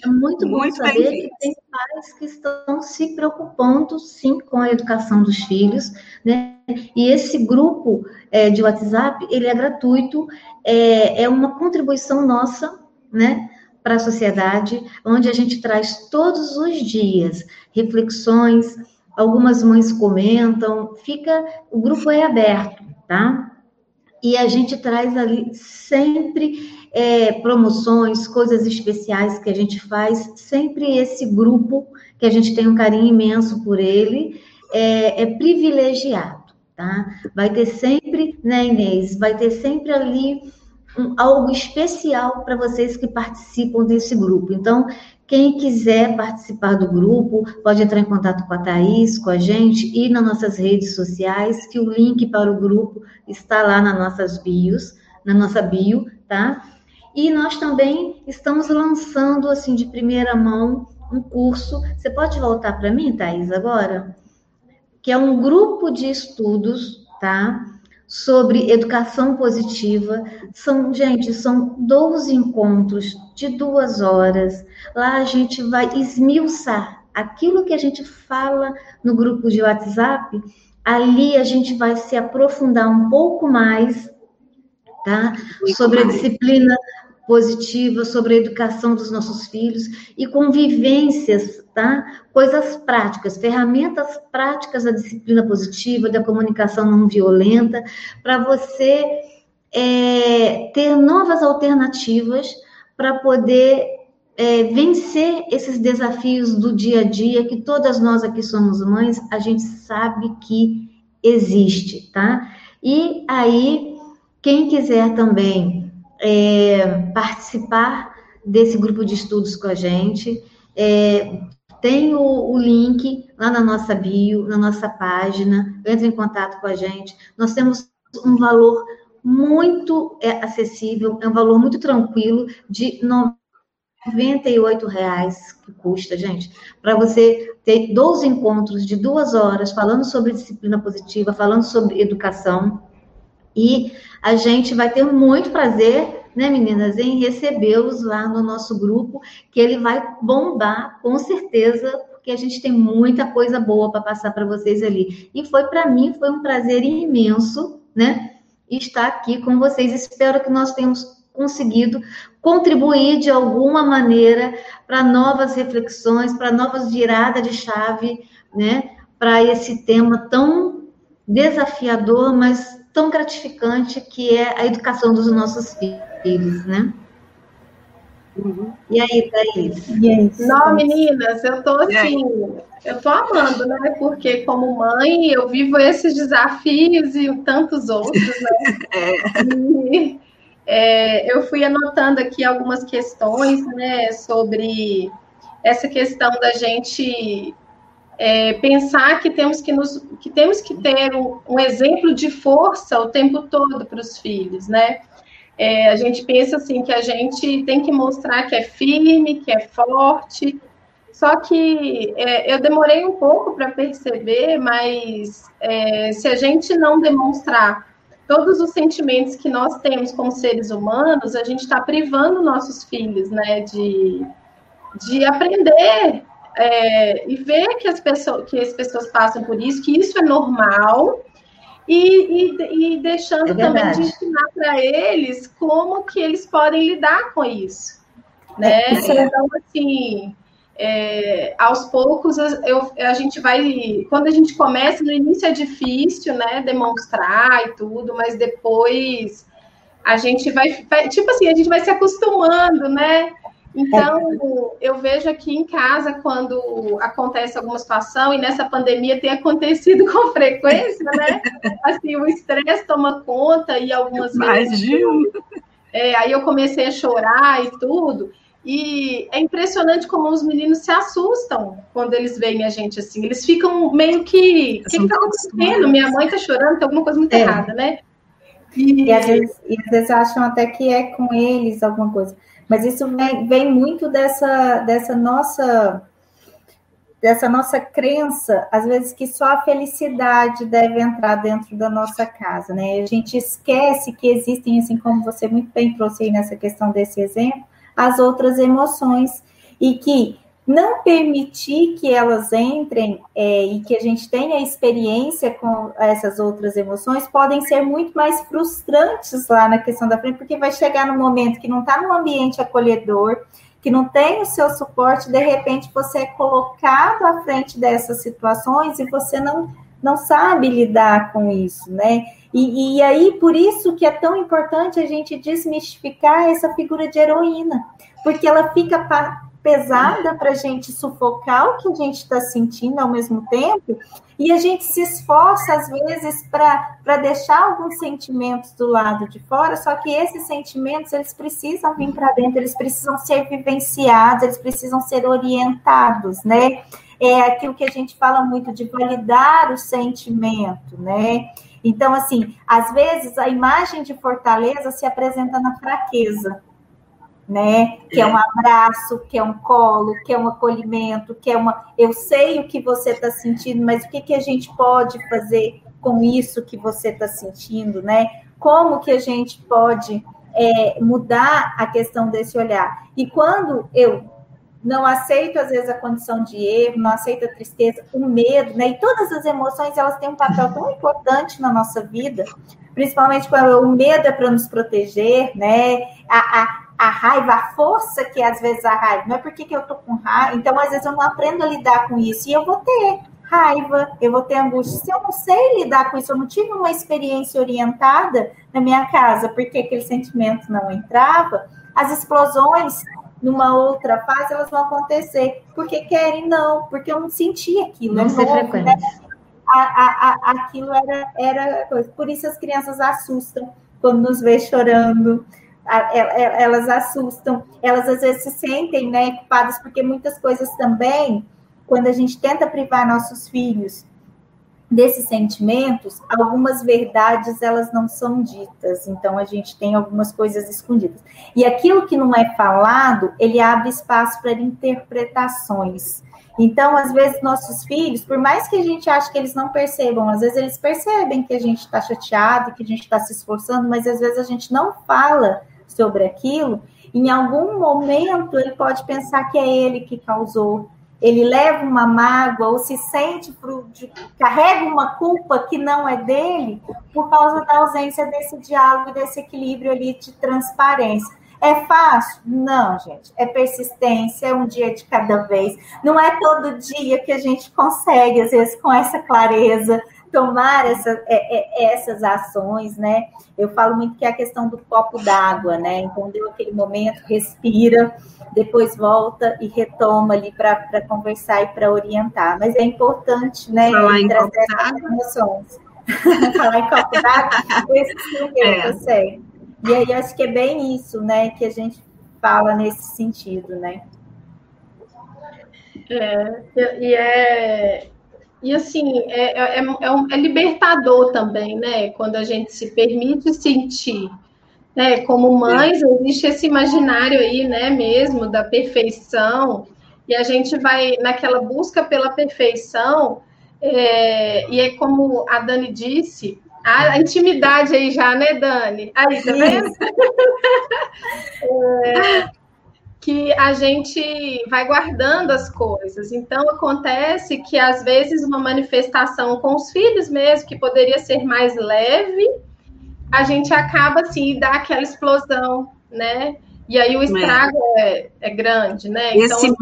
É muito, muito bom saber que tem pais que estão se preocupando, sim, com a educação dos filhos, né? E esse grupo é, de WhatsApp, ele é gratuito, é, é uma contribuição nossa, né? Para a sociedade, onde a gente traz todos os dias reflexões, algumas mães comentam, fica, o grupo é aberto, tá? E a gente traz ali sempre é, promoções, coisas especiais que a gente faz, sempre esse grupo, que a gente tem um carinho imenso por ele, é, é privilegiado, tá? Vai ter sempre, né, Inês? Vai ter sempre ali um, algo especial para vocês que participam desse grupo. Então, quem quiser participar do grupo, pode entrar em contato com a Thaís, com a gente e nas nossas redes sociais, que o link para o grupo está lá nas nossas bios, na nossa bio, tá? E nós também estamos lançando, assim, de primeira mão, um curso. Você pode voltar para mim, Thaís, agora? Que é um grupo de estudos, tá? Sobre educação positiva. São, gente, são 12 encontros de duas horas. Lá a gente vai esmiuçar aquilo que a gente fala no grupo de WhatsApp. Ali a gente vai se aprofundar um pouco mais, tá? Sobre a disciplina positiva sobre a educação dos nossos filhos e convivências, tá? Coisas práticas, ferramentas práticas da disciplina positiva, da comunicação não violenta, para você é, ter novas alternativas para poder é, vencer esses desafios do dia a dia que todas nós aqui somos mães, a gente sabe que existe, tá? E aí, quem quiser também é, participar desse grupo de estudos com a gente. É, tem o, o, link lá na nossa bio, na nossa página, entre em contato com a gente. Nós temos um valor muito é, acessível, é um valor muito tranquilo, de R$ reais que custa, gente, para você ter 12 encontros de duas horas falando sobre disciplina positiva, falando sobre educação. E a gente vai ter muito prazer, né, meninas, em recebê-los lá no nosso grupo, que ele vai bombar, com certeza, porque a gente tem muita coisa boa para passar para vocês ali. E foi para mim, foi um prazer imenso, né, estar aqui com vocês. Espero que nós tenhamos conseguido contribuir de alguma maneira para novas reflexões, para novas viradas de chave, né, para esse tema tão desafiador, mas tão gratificante que é a educação dos nossos filhos, né? Uhum. E aí, Thaís? E aí,
Não, meninas, eu tô assim, eu tô amando, né? Porque como mãe, eu vivo esses desafios e tantos outros, né? é. E, é, eu fui anotando aqui algumas questões, né, sobre essa questão da gente é, pensar que temos que, nos, que temos que ter um, um exemplo de força o tempo todo para os filhos, né? é, a gente pensa assim que a gente tem que mostrar que é firme, que é forte. Só que é, eu demorei um pouco para perceber, mas é, se a gente não demonstrar todos os sentimentos que nós temos como seres humanos, a gente está privando nossos filhos, né, de, de aprender é, e ver que as pessoas que as pessoas passam por isso, que isso é normal e, e, e deixando é também de ensinar para eles como que eles podem lidar com isso, né? É, é. Então, assim, é, aos poucos eu, a gente vai, quando a gente começa, no início é difícil, né, demonstrar e tudo, mas depois a gente vai tipo assim, a gente vai se acostumando, né? Então, eu vejo aqui em casa, quando acontece alguma situação, e nessa pandemia tem acontecido com frequência, né? Assim, o estresse toma conta e algumas vezes. É, aí eu comecei a chorar e tudo. E é impressionante como os meninos se assustam quando eles veem a gente assim. Eles ficam meio que. O que está acontecendo? Minha mãe está chorando, tem alguma coisa muito é. errada, né?
E... E, às vezes, e às vezes acham até que é com eles alguma coisa. Mas isso vem, vem muito dessa, dessa nossa dessa nossa crença, às vezes que só a felicidade deve entrar dentro da nossa casa, né? A gente esquece que existem, assim como você muito bem trouxe aí nessa questão desse exemplo, as outras emoções e que não permitir que elas entrem é, e que a gente tenha experiência com essas outras emoções podem ser muito mais frustrantes lá na questão da frente, porque vai chegar no momento que não está num ambiente acolhedor, que não tem o seu suporte, de repente você é colocado à frente dessas situações e você não, não sabe lidar com isso, né? E, e aí, por isso que é tão importante a gente desmistificar essa figura de heroína, porque ela fica pesada para a gente sufocar o que a gente está sentindo ao mesmo tempo, e a gente se esforça, às vezes, para deixar alguns sentimentos do lado de fora, só que esses sentimentos, eles precisam vir para dentro, eles precisam ser vivenciados, eles precisam ser orientados, né? É aquilo que a gente fala muito de validar o sentimento, né? Então, assim, às vezes a imagem de fortaleza se apresenta na fraqueza, né? Que é um abraço, que é um colo, que é um acolhimento, que é uma. Eu sei o que você está sentindo, mas o que, que a gente pode fazer com isso que você está sentindo, né? Como que a gente pode é, mudar a questão desse olhar? E quando eu não aceito às vezes a condição de erro, não aceito a tristeza, o medo, né? E todas as emoções elas têm um papel tão importante na nossa vida, principalmente quando o medo é para nos proteger, né? A, a, a raiva, a força que às vezes a raiva, não é porque que eu tô com raiva, então às vezes eu não aprendo a lidar com isso e eu vou ter raiva, eu vou ter angústia. Se eu não sei lidar com isso, eu não tive uma experiência orientada na minha casa, porque aquele sentimento não entrava, as explosões numa outra fase elas vão acontecer, porque querem não, porque eu não senti aquilo.
Não ser frequente. Né?
A, a, a, aquilo era, era coisa. Por isso as crianças assustam quando nos vê chorando, elas assustam, elas às vezes se sentem né, culpadas, porque muitas coisas também, quando a gente tenta privar nossos filhos desses sentimentos, algumas verdades elas não são ditas, então a gente tem algumas coisas escondidas. E aquilo que não é falado, ele abre espaço para interpretações. Então, às vezes, nossos filhos, por mais que a gente ache que eles não percebam, às vezes eles percebem que a gente está chateado, que a gente está se esforçando, mas às vezes a gente não fala sobre aquilo, em algum momento ele pode pensar que é ele que causou. Ele leva uma mágoa ou se sente, carrega uma culpa que não é dele por causa da ausência desse diálogo, desse equilíbrio ali de transparência. É fácil? Não, gente. É persistência, é um dia de cada vez. Não é todo dia que a gente consegue, às vezes, com essa clareza, tomar essa, é, é, essas ações, né? Eu falo muito que é a questão do copo d'água, né? Então, deu aquele momento, respira, depois volta e retoma ali para conversar e para orientar. Mas é importante, né?
Falar em copo d'água.
emoções. Falar em copo d'água, esse sim, é. eu sei. E aí, acho que é bem isso, né? Que a gente fala nesse sentido, né?
É, e é, e assim, é, é, é, é, um, é, libertador também, né? Quando a gente se permite sentir. É, como mães, existe esse imaginário aí, né, mesmo, da perfeição, e a gente vai naquela busca pela perfeição, é, e é como a Dani disse, a intimidade aí já, né, Dani? Aí, tá vendo? é, que a gente vai guardando as coisas. Então, acontece que, às vezes, uma manifestação com os filhos mesmo, que poderia ser mais leve, a gente acaba, assim, dá aquela explosão, né? E aí o estrago é, é grande, né?
Então, Esse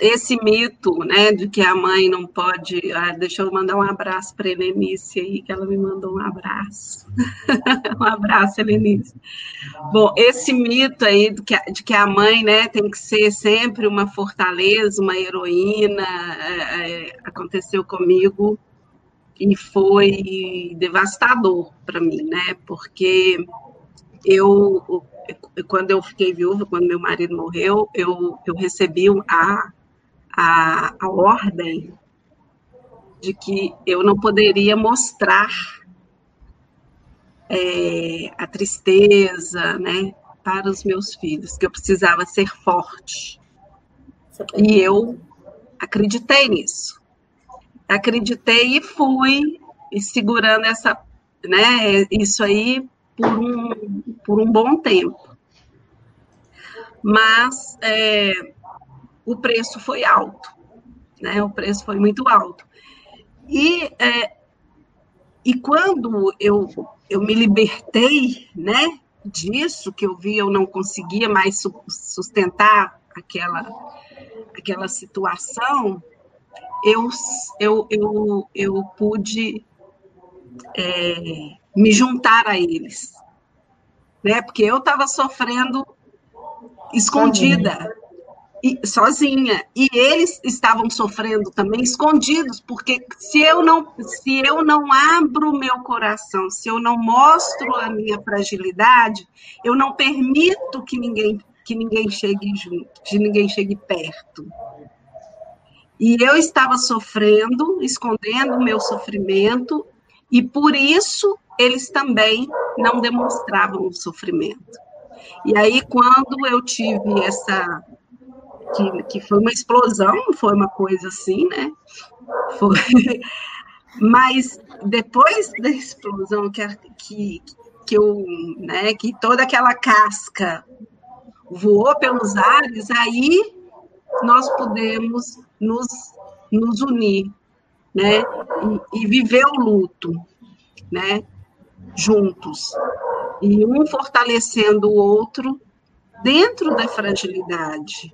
esse mito, né, de que a mãe não pode. Ah, deixa eu mandar um abraço para a Helenice aí, que ela me mandou um abraço. um abraço, Helenice. Bom, esse mito aí de que, de que a mãe, né, tem que ser sempre uma fortaleza, uma heroína, é, é, aconteceu comigo e foi devastador para mim, né, porque eu quando eu fiquei viúva, quando meu marido morreu, eu, eu recebi a, a, a ordem de que eu não poderia mostrar é, a tristeza, né, para os meus filhos, que eu precisava ser forte. E eu acreditei nisso. Acreditei e fui segurando essa, né, isso aí por um, por um bom tempo. Mas é, o preço foi alto, né? O preço foi muito alto. E, é, e quando eu, eu me libertei, né, disso, que eu vi eu não conseguia mais sustentar aquela, aquela situação, eu, eu, eu, eu pude é, me juntar a eles, né? Porque eu estava sofrendo escondida e, sozinha. E eles estavam sofrendo também escondidos, porque se eu não se eu não abro meu coração, se eu não mostro a minha fragilidade, eu não permito que ninguém que ninguém chegue junto, que ninguém chegue perto. E eu estava sofrendo, escondendo o meu sofrimento, e por isso eles também não demonstravam o sofrimento. E aí, quando eu tive essa que, que foi uma explosão, não foi uma coisa assim, né? Foi. Mas depois da explosão que, que, que eu, né, que toda aquela casca voou pelos ares, aí nós podemos nos, nos unir, né, e, e viver o luto, né, juntos, e um fortalecendo o outro dentro da fragilidade,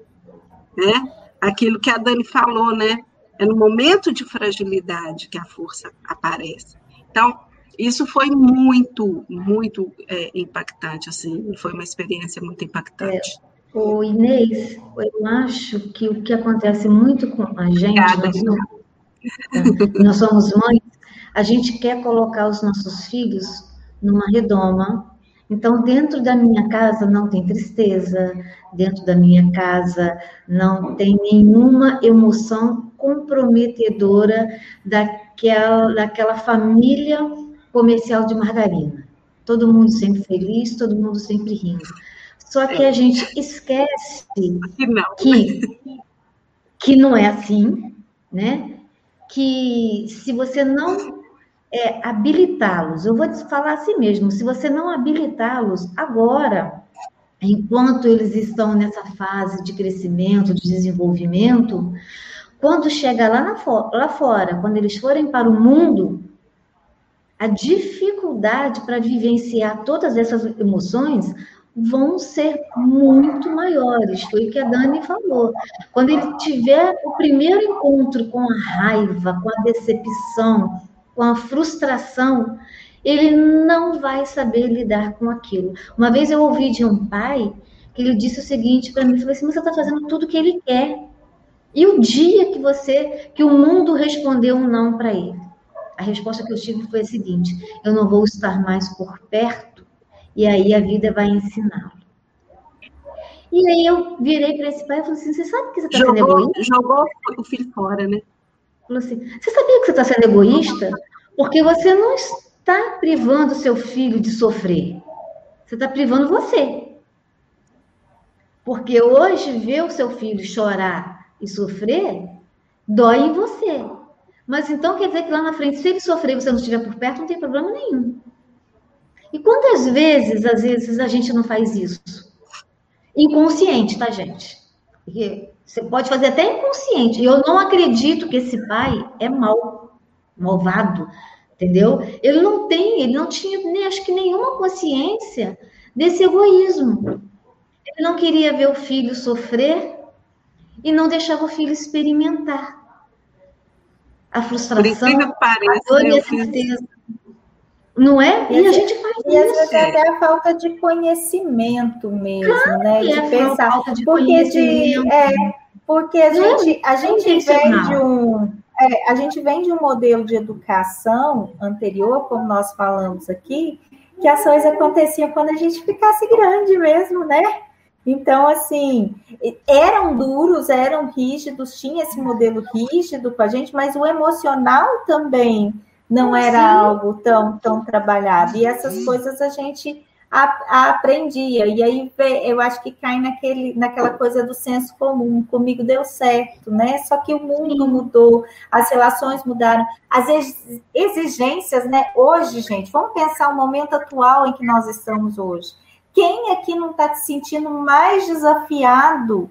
né? Aquilo que a Dani falou, né? É no momento de fragilidade que a força aparece. Então, isso foi muito, muito é, impactante, assim, foi uma experiência muito impactante.
É, o Inês, eu acho que o que acontece muito com a gente, Obrigada, nós, somos, nós somos mães, a gente quer colocar os nossos filhos numa redoma então, dentro da minha casa não tem tristeza, dentro da minha casa não tem nenhuma emoção comprometedora daquela, daquela família comercial de margarina. Todo mundo sempre feliz, todo mundo sempre rindo. Só que a gente esquece que, que não é assim, né? Que se você não é, habilitá-los. Eu vou te falar assim mesmo: se você não habilitá-los agora, enquanto eles estão nessa fase de crescimento, de desenvolvimento, quando chegar lá, na, lá fora, quando eles forem para o mundo, a dificuldade para vivenciar todas essas emoções vão ser muito maiores. Foi o que a Dani falou. Quando ele tiver o primeiro encontro com a raiva, com a decepção, com a frustração, ele não vai saber lidar com aquilo. Uma vez eu ouvi de um pai que ele disse o seguinte para mim, falou assim, você está fazendo tudo o que ele quer. E o dia que você, que o mundo respondeu um não para ele, a resposta que eu tive foi a seguinte: eu não vou estar mais por perto, e aí a vida vai ensiná-lo. E aí eu virei para esse pai e falei assim: você sabe que você está sendo egoísta?
Jogou o filho fora, né?
Falou assim: Você sabia que você está sendo egoísta? Porque você não está privando seu filho de sofrer. você está privando você. Porque hoje ver o seu filho chorar e sofrer dói em você. Mas então quer dizer que lá na frente, se ele sofrer e você não estiver por perto, não tem problema nenhum. E quantas vezes, às vezes, a gente não faz isso? Inconsciente, tá, gente? Porque você pode fazer até inconsciente. E eu não acredito que esse pai é mal, malvado, entendeu? Ele não tem, ele não tinha nem acho que nenhuma consciência desse egoísmo. Ele não queria ver o filho sofrer e não deixava o filho experimentar a frustração,
pareça,
a dor e a tristeza. Não é?
E, e a gente faz e isso. E até a falta de conhecimento mesmo, claro, né? De é pensar. Falta de porque, de, é, porque a não, gente, a gente vem de um. É, a gente vem de um modelo de educação anterior, como nós falamos aqui, que as coisas aconteciam quando a gente ficasse grande mesmo, né? Então, assim, eram duros, eram rígidos, tinha esse modelo rígido com a gente, mas o emocional também não era Sim. algo tão, tão trabalhado. E essas coisas a gente a, a aprendia. E aí eu acho que cai naquele, naquela coisa do senso comum. Comigo deu certo, né? Só que o mundo mudou, as relações mudaram, as exigências, né? Hoje, gente, vamos pensar o momento atual em que nós estamos hoje quem aqui não está se sentindo mais desafiado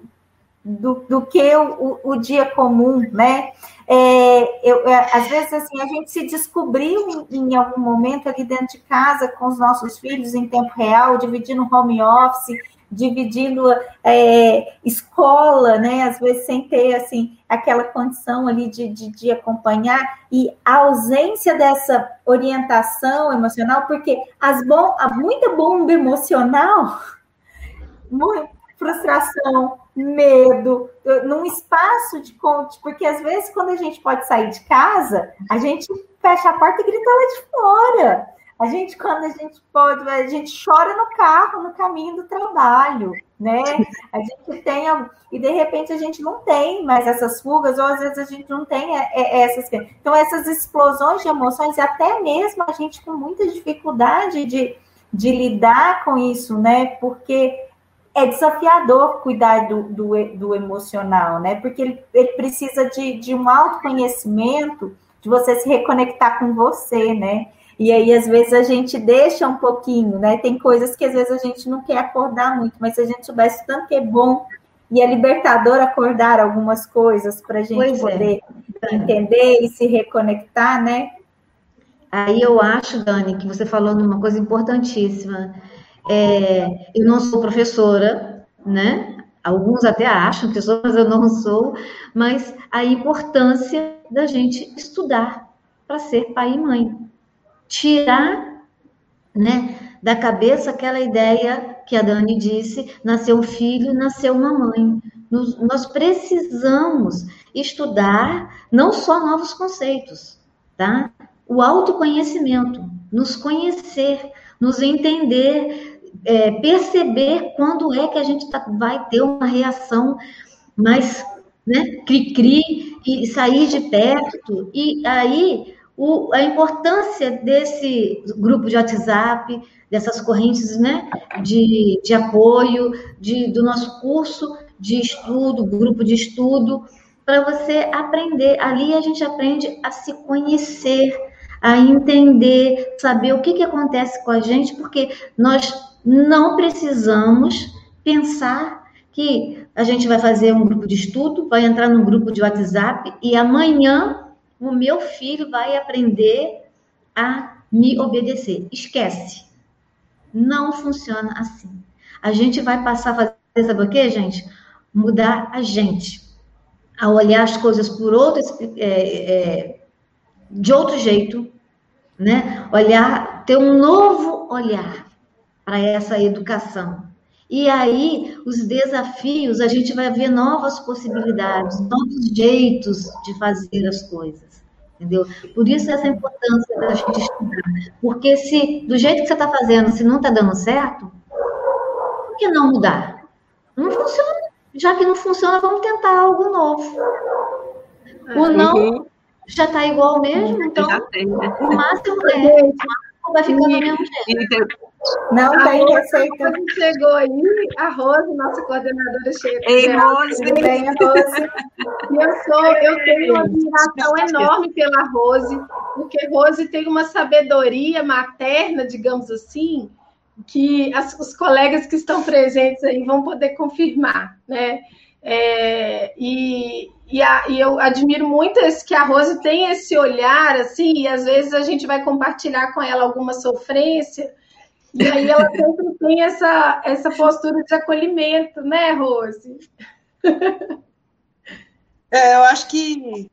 do, do que o, o, o, dia comum, né? É, eu, é, às vezes, assim, a gente se descobriu em, em, algum momento ali dentro de casa com os nossos filhos em tempo real, dividindo home office, dividindo é, escola, né? Às vezes sem ter assim aquela condição ali de, de, de, acompanhar e a ausência dessa orientação emocional, porque as bom, a muita bomba emocional, muita frustração, medo, num espaço de porque às vezes quando a gente pode sair de casa, a gente fecha a porta e grita lá de fora. A gente, quando a gente pode, a gente chora no carro, no caminho do trabalho, né? A gente tem, e de repente a gente não tem mais essas fugas, ou às vezes a gente não tem é, é, essas. Então, essas explosões de emoções, até mesmo a gente com muita dificuldade de, de lidar com isso, né? Porque é desafiador cuidar do, do, do emocional, né? Porque ele, ele precisa de, de um autoconhecimento, de você se reconectar com você, né? E aí, às vezes, a gente deixa um pouquinho, né? Tem coisas que às vezes a gente não quer acordar muito, mas se a gente soubesse tanto que é bom e é libertador acordar algumas coisas para a gente pois é. poder é. entender e se reconectar, né?
Aí eu acho, Dani, que você falou numa coisa importantíssima. É, eu não sou professora, né? Alguns até acham que sou, mas eu não sou. Mas a importância da gente estudar para ser pai e mãe tirar né, da cabeça aquela ideia que a Dani disse: nasceu um filho, nasceu uma mãe. Nos, nós precisamos estudar não só novos conceitos, tá? O autoconhecimento, nos conhecer, nos entender, é, perceber quando é que a gente tá, vai ter uma reação mais né, cri-cri e sair de perto. E aí o, a importância desse grupo de WhatsApp, dessas correntes né, de, de apoio, de, do nosso curso de estudo, grupo de estudo, para você aprender. Ali a gente aprende a se conhecer, a entender, saber o que, que acontece com a gente, porque nós não precisamos pensar que a gente vai fazer um grupo de estudo, vai entrar num grupo de WhatsApp e amanhã o meu filho vai aprender a me obedecer. Esquece. Não funciona assim. A gente vai passar a fazer, sabe o quê, gente? Mudar a gente. A olhar as coisas por outro, é, é, de outro jeito, né? Olhar, ter um novo olhar para essa educação. E aí, os desafios, a gente vai ver novas possibilidades, novos jeitos de fazer as coisas entendeu? Por isso essa importância da gente estudar. Porque se, do jeito que você está fazendo, se não está dando certo, por que não mudar? Não funciona. Já que não funciona, vamos tentar algo novo. O não uhum. já está igual mesmo, então
tem, né?
o máximo é vai ficar do mesmo jeito.
Não
A
tem
Rose,
receita.
chegou aí, a Rose, nossa coordenadora chega.
Ei, Rose.
Tem a Rose.
E eu sou, eu tenho uma admiração enorme pela Rose, porque Rose tem uma sabedoria materna, digamos assim, que as- os colegas que estão presentes aí vão poder confirmar, né? É, e, e, a- e eu admiro muito esse, que a Rose tem esse olhar, assim, e às vezes a gente vai compartilhar com ela alguma sofrência, e aí ela sempre tem essa, essa postura de acolhimento, né, Rose?
É, eu acho que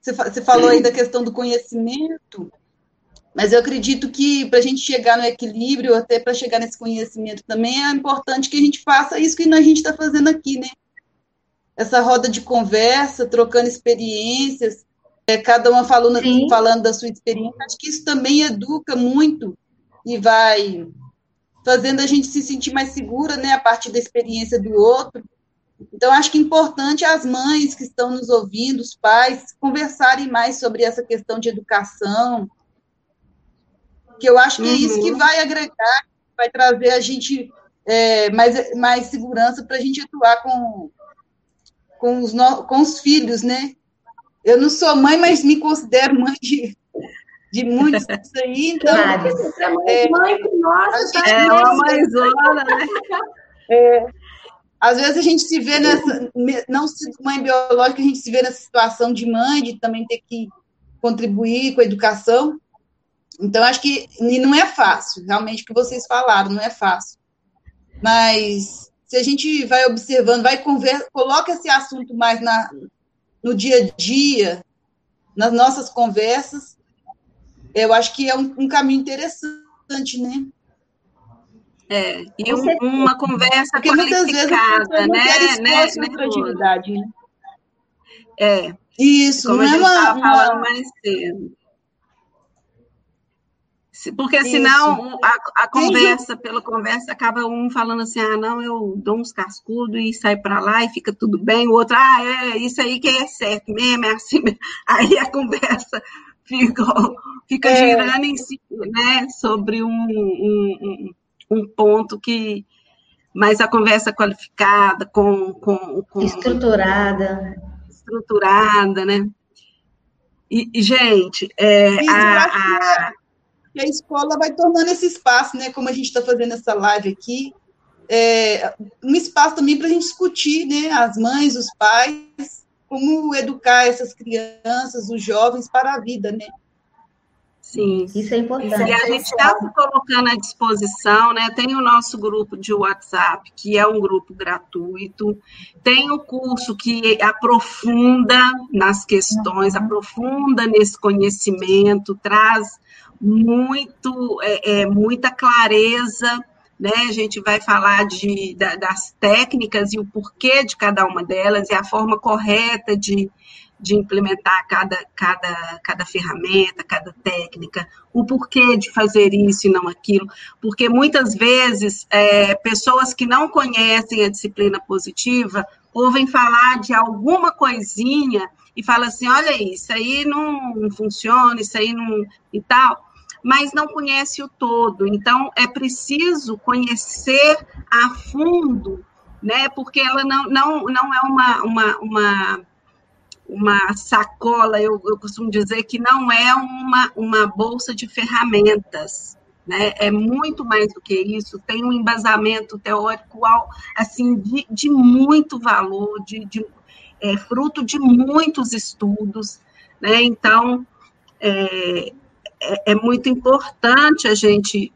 você, fa- você falou aí da questão do conhecimento, mas eu acredito que para a gente chegar no equilíbrio, até para chegar nesse conhecimento também, é importante que a gente faça isso que a gente está fazendo aqui, né? Essa roda de conversa, trocando experiências, é, cada uma falando,
Sim.
falando da sua experiência. Acho que isso também educa muito e vai fazendo a gente se sentir mais segura, né, a partir da experiência do outro. Então, acho que é importante as mães que estão nos ouvindo, os pais, conversarem mais sobre essa questão de educação, que eu acho que é isso que vai agregar, vai trazer a gente é, mais, mais segurança para a gente atuar com, com, os no, com os filhos, né? Eu não sou mãe, mas me considero mãe de, de muitos aí, então.
Você é mãe, mãe com nós,
a gente-
tá?
É uma mãezona, né?
às vezes a gente se vê nessa, não sendo mãe biológica, a gente se vê nessa situação de mãe, de também ter que contribuir com a educação. Então, acho que e não é fácil, realmente, o que vocês falaram, não é fácil. Mas se a gente vai observando, vai conversa, coloca esse assunto mais na, no dia a dia, nas nossas conversas, eu acho que é um, um caminho interessante, né?
É, e um- uma conversa
Porque muitas vezes pessoas não querem
né?
expor
né,
a sua
né,
né?
É,
Isso,
como
não
a
é uma,
estava
uma-
falando mais cedo. Porque
Isso.
senão a, a conversa, pela conversa, acaba um falando assim, ah, não, eu dou uns cascudos e sai para lá e fica tudo bem, o outro, ah, é isso aí que é certo mesmo, é assim mesmo. Aí a conversa fica, fica
É.
girando em si, né, sobre um, um, um- ponto que mas a conversa qualificada, com, com, com
Estruturada.
estruturada, né? E, gente, é, a- a-
que a escola vai tornando esse espaço, né? Como a gente está fazendo essa live aqui, é, um espaço também para a gente discutir, né? As mães, os pais, como educar essas crianças, os jovens para a vida, né?
sim.
Isso é importante.
E a gente está se colocando à disposição, né? Tem o nosso grupo de WhatsApp, que é um grupo gratuito, tem o curso que aprofunda nas questões, aprofunda nesse conhecimento, traz muito, é, é, muita clareza, né? A gente vai falar de, da- das técnicas e o porquê de cada uma delas e a forma correta de, de implementar cada, cada, cada ferramenta, cada técnica, o porquê de fazer isso e não aquilo, porque muitas vezes é, pessoas que não conhecem a disciplina positiva ouvem falar de alguma coisinha e falam assim, olha isso aí não funciona, isso aí não e tal, mas não conhece o todo. Então é preciso conhecer a fundo, né? Porque ela não, não, não é uma, uma, uma uma sacola, eu, eu, costumo dizer que não é uma, uma bolsa de ferramentas, né? É muito mais do que isso, tem um embasamento teórico assim de, de muito valor, de, de é, fruto de muitos estudos, né? Então é, é, é muito importante a gente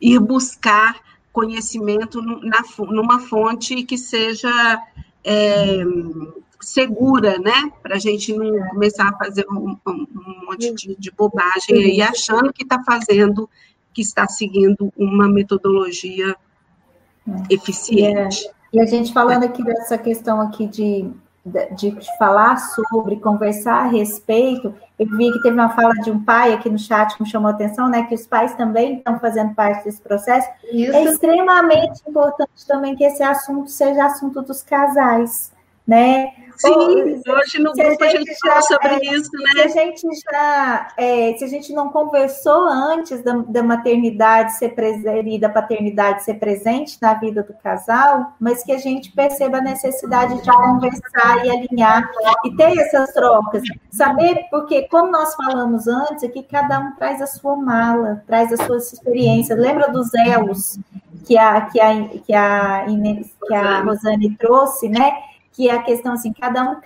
ir buscar conhecimento na, numa fonte que seja é, segura, né? Para a gente não começar a fazer um, um, monte de, de, bobagem aí, achando que está fazendo, que está seguindo uma metodologia eficiente.
É. E a gente falando aqui dessa questão aqui de, de, de, falar sobre, conversar a respeito, eu vi que teve uma fala de um pai aqui no chat que me chamou a atenção, né? Que os pais também estão fazendo parte desse processo. Isso. É extremamente importante também que esse assunto seja assunto dos casais né?
Sim, hoje no grupo a gente, fala sobre é, isso,
né? Se a gente já, é, se a gente não conversou antes da, da maternidade ser presente e da paternidade ser presente na vida do casal, mas que a gente perceba a necessidade de conversar e alinhar e ter essas trocas. Saber, porque como nós falamos antes, é que cada um traz a sua mala, traz as suas experiências. Lembra dos elos que a, que a, que a, que a Rosane trouxe, né? Que é a questão assim, cada um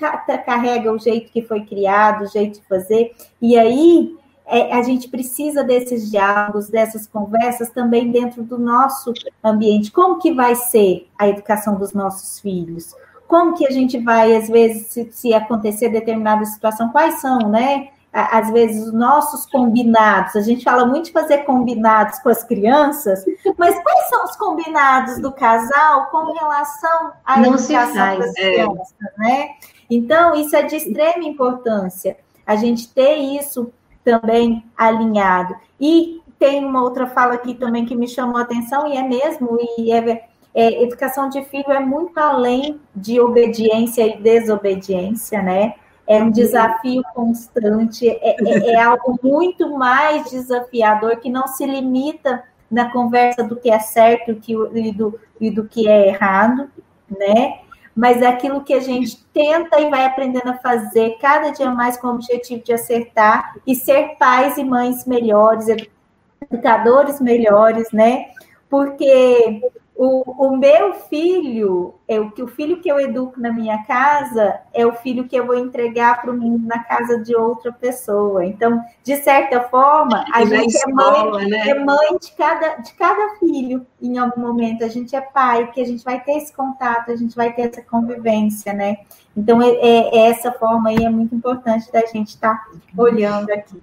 carrega o jeito que foi criado, o jeito de fazer, e aí é, a gente precisa desses diálogos, dessas conversas também dentro do nosso ambiente. Como que vai ser a educação dos nossos filhos? Como que a gente vai, às vezes, se, se acontecer determinada situação, quais são, né? Às vezes, os nossos combinados. A gente fala muito de fazer combinados com as crianças, mas quais são os combinados do casal com relação à Não educação das é. crianças, né? Então, isso é de extrema importância, a gente ter isso também alinhado. E tem uma outra fala aqui também que me chamou a atenção, e é mesmo, e é, é educação de filho é muito além de obediência e desobediência, né? É um desafio constante, é, é, é, algo muito mais desafiador que não se limita na conversa do que é certo que, e, do, e do que é errado, né? Mas é aquilo que a gente tenta e vai aprendendo a fazer cada dia mais com o objetivo de acertar e ser pais e mães melhores, educadores melhores, né? Porque o, o meu filho, é o que o filho que eu educo na minha casa é o filho que eu vou entregar para o menino na casa de outra pessoa. Então, de certa forma, a e gente escola, é, mãe, né? é mãe de cada, de cada filho em algum momento. A gente é pai, que a gente vai ter esse contato, a gente vai ter essa convivência, né? Então, é, é, é essa forma aí é muito importante da gente estar tá olhando aqui.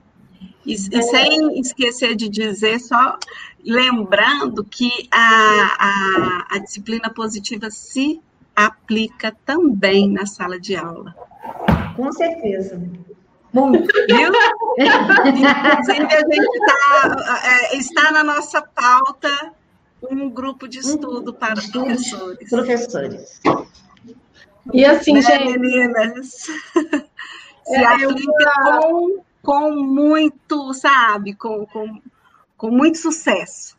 E, e, sem esquecer de dizer, só lembrando que a, a, a disciplina positiva se aplica também na sala de aula.
Com certeza.
Muito. Viu? Inclusive, a gente tá, é, está na nossa pauta um grupo de estudo para professores.
Professores.
E assim, né, gente. Meninas? Se é, aplica com com muito, sabe, com, com, com muito sucesso.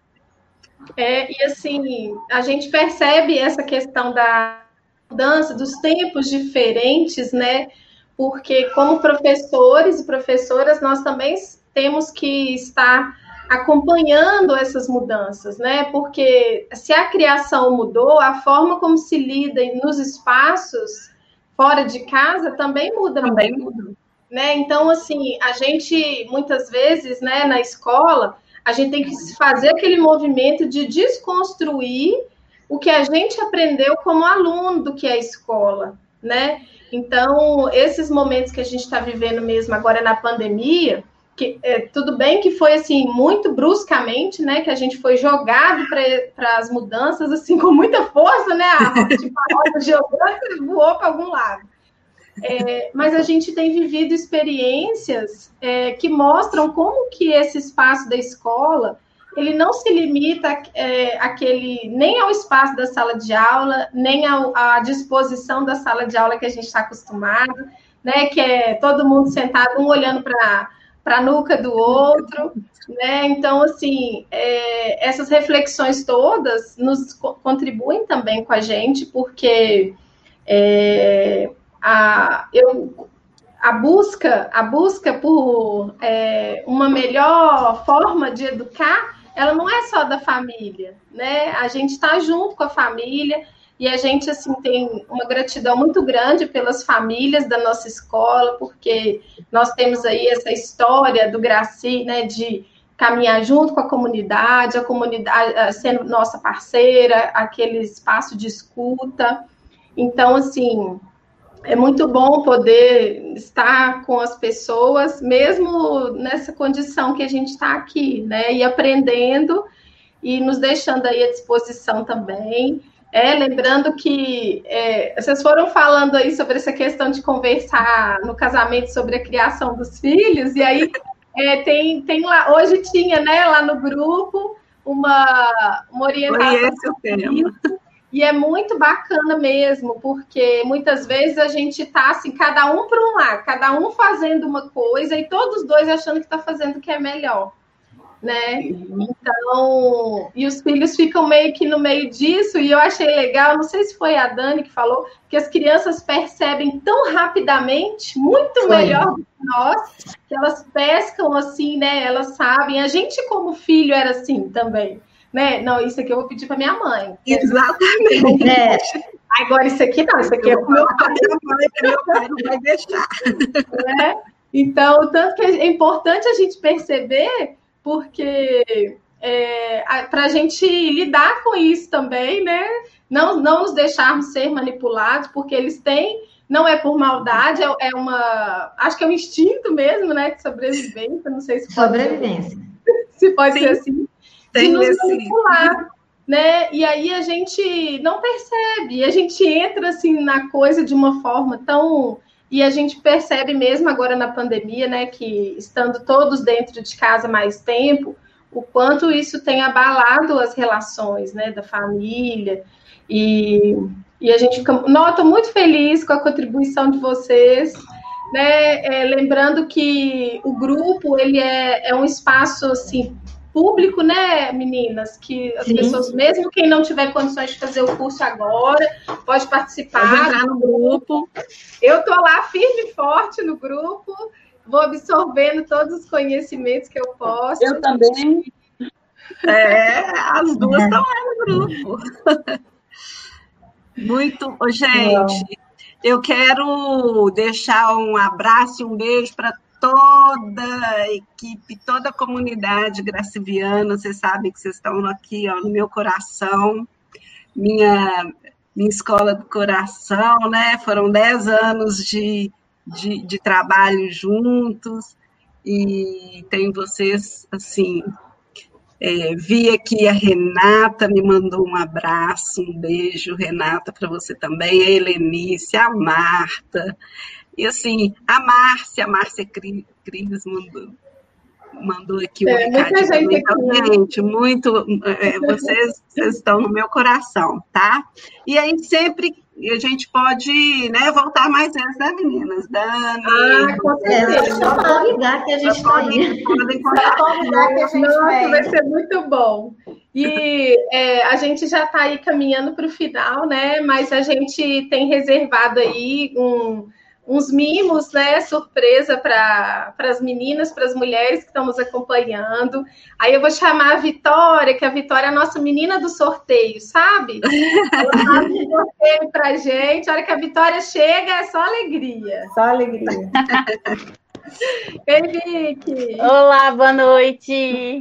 É, e assim, a gente percebe essa questão da mudança, dos tempos diferentes, né? Porque como professores e professoras, nós também temos que estar acompanhando essas mudanças, né? Porque se a criação mudou, a forma como se lida nos espaços fora de casa também muda.
Também muda.
Né? Então, assim, a gente, muitas vezes, né, na escola, a gente tem que fazer aquele movimento de desconstruir o que a gente aprendeu como aluno do que é a escola, né? Então, esses momentos que a gente está vivendo mesmo agora na pandemia, que é, tudo bem que foi assim muito bruscamente, né? Que a gente foi jogado para as mudanças assim com muita força, né? A, tipo, a roda geográfica voou para algum lado. É, mas a gente tem vivido experiências é, que mostram como que esse espaço da escola ele não se limita é, nem ao espaço da sala de aula, nem ao, à disposição da sala de aula que a gente está acostumado, né? Que é todo mundo sentado, um olhando para a nuca do outro, né? Então, assim, é, essas reflexões todas nos contribuem também com a gente, porque é, a, eu, a busca, a busca por é, uma melhor forma de educar, ela não é só da família, né? A gente está junto com a família e a gente assim tem uma gratidão muito grande pelas famílias da nossa escola, porque nós temos aí essa história do Graci, né, de caminhar junto com a comunidade, a comunidade sendo nossa parceira, aquele espaço de escuta. Então, assim, é muito bom poder estar com as pessoas, mesmo nessa condição que a gente está aqui, né? E aprendendo e nos deixando aí à disposição também. É, lembrando que é, vocês foram falando aí sobre essa questão de conversar no casamento sobre a criação dos filhos, e aí é, tem, tem lá, hoje tinha, né, lá no grupo, uma, uma orientação.
Esse o tema
E é muito bacana mesmo, porque muitas vezes a gente está assim, cada um para um lado, cada um fazendo uma coisa e todos dois achando que está fazendo o que é melhor né? Então, e os filhos ficam meio que no meio disso, e eu achei legal, não sei se foi a Dani que falou, que as crianças percebem tão rapidamente, muito foi. melhor do que nós, que elas pescam assim, né? Elas sabem. A gente, como filho, era assim também. Né? Não, isso aqui eu vou pedir para minha mãe.
Exatamente.
É. Agora, isso aqui não, isso aqui é para meu pai. Meu pai não vai deixar. É? Então, tanto que é importante a gente perceber porque é, para a gente lidar com isso também, né? Não, não nos deixarmos ser manipulados, porque eles têm, não é por maldade, é, é uma. Acho que é um instinto mesmo, né? De sobrevivência, não sei se
pode Sobrevivência.
Ser, se pode Sim. ser assim. Tem de nos esse... manipular. Né? E aí a gente não percebe, a gente entra assim na coisa de uma forma tão e a gente percebe mesmo agora na pandemia, né, que estando todos dentro de casa mais tempo, o quanto isso tem abalado as relações, né, da família. E, e a gente fica, nota muito feliz com a contribuição de vocês, né, é, lembrando que o grupo ele é, é um espaço assim público, né, meninas? Que as Sim. pessoas, mesmo quem não tiver condições de fazer o curso agora, pode participar.
Pode entrar no grupo.
Eu tô lá firme e forte no grupo, vou absorvendo todos os conhecimentos que eu posso.
Eu também.
É, as duas estão lá no grupo. Muito, gente. Eu quero deixar um abraço e um beijo para toda a equipe, toda a comunidade graciviana, vocês sabem que vocês estão aqui ó, no meu coração, minha, minha escola do coração, né? Foram dez anos de, de, de trabalho juntos, e tem vocês, assim, é, vi aqui a Renata me mandou um abraço, um beijo, Renata, para você também, a Helenice, a Marta, e assim, a Márcia, a Márcia Cris mandou, mandou aqui um é, recado também. Então, gente, muito, é, vocês, vocês estão no meu coração, tá? E aí sempre a gente pode né, voltar mais vezes, né, meninas? Dani.
Ah, com certeza. Só convidar que a gente está aí. Podem contar. convidar que a gente Nossa, vai ser muito bom. E é, a gente já está aí caminhando para o final, né? Mas a gente tem reservado aí um uns mimos, né? Surpresa para as meninas, para as mulheres que estão nos acompanhando. Aí eu vou chamar a Vitória, que a Vitória é a nossa menina do sorteio, sabe? Ela faz um sorteio para gente. A hora que a Vitória chega, é só alegria.
Só alegria.
Henrique.
Olá, boa noite.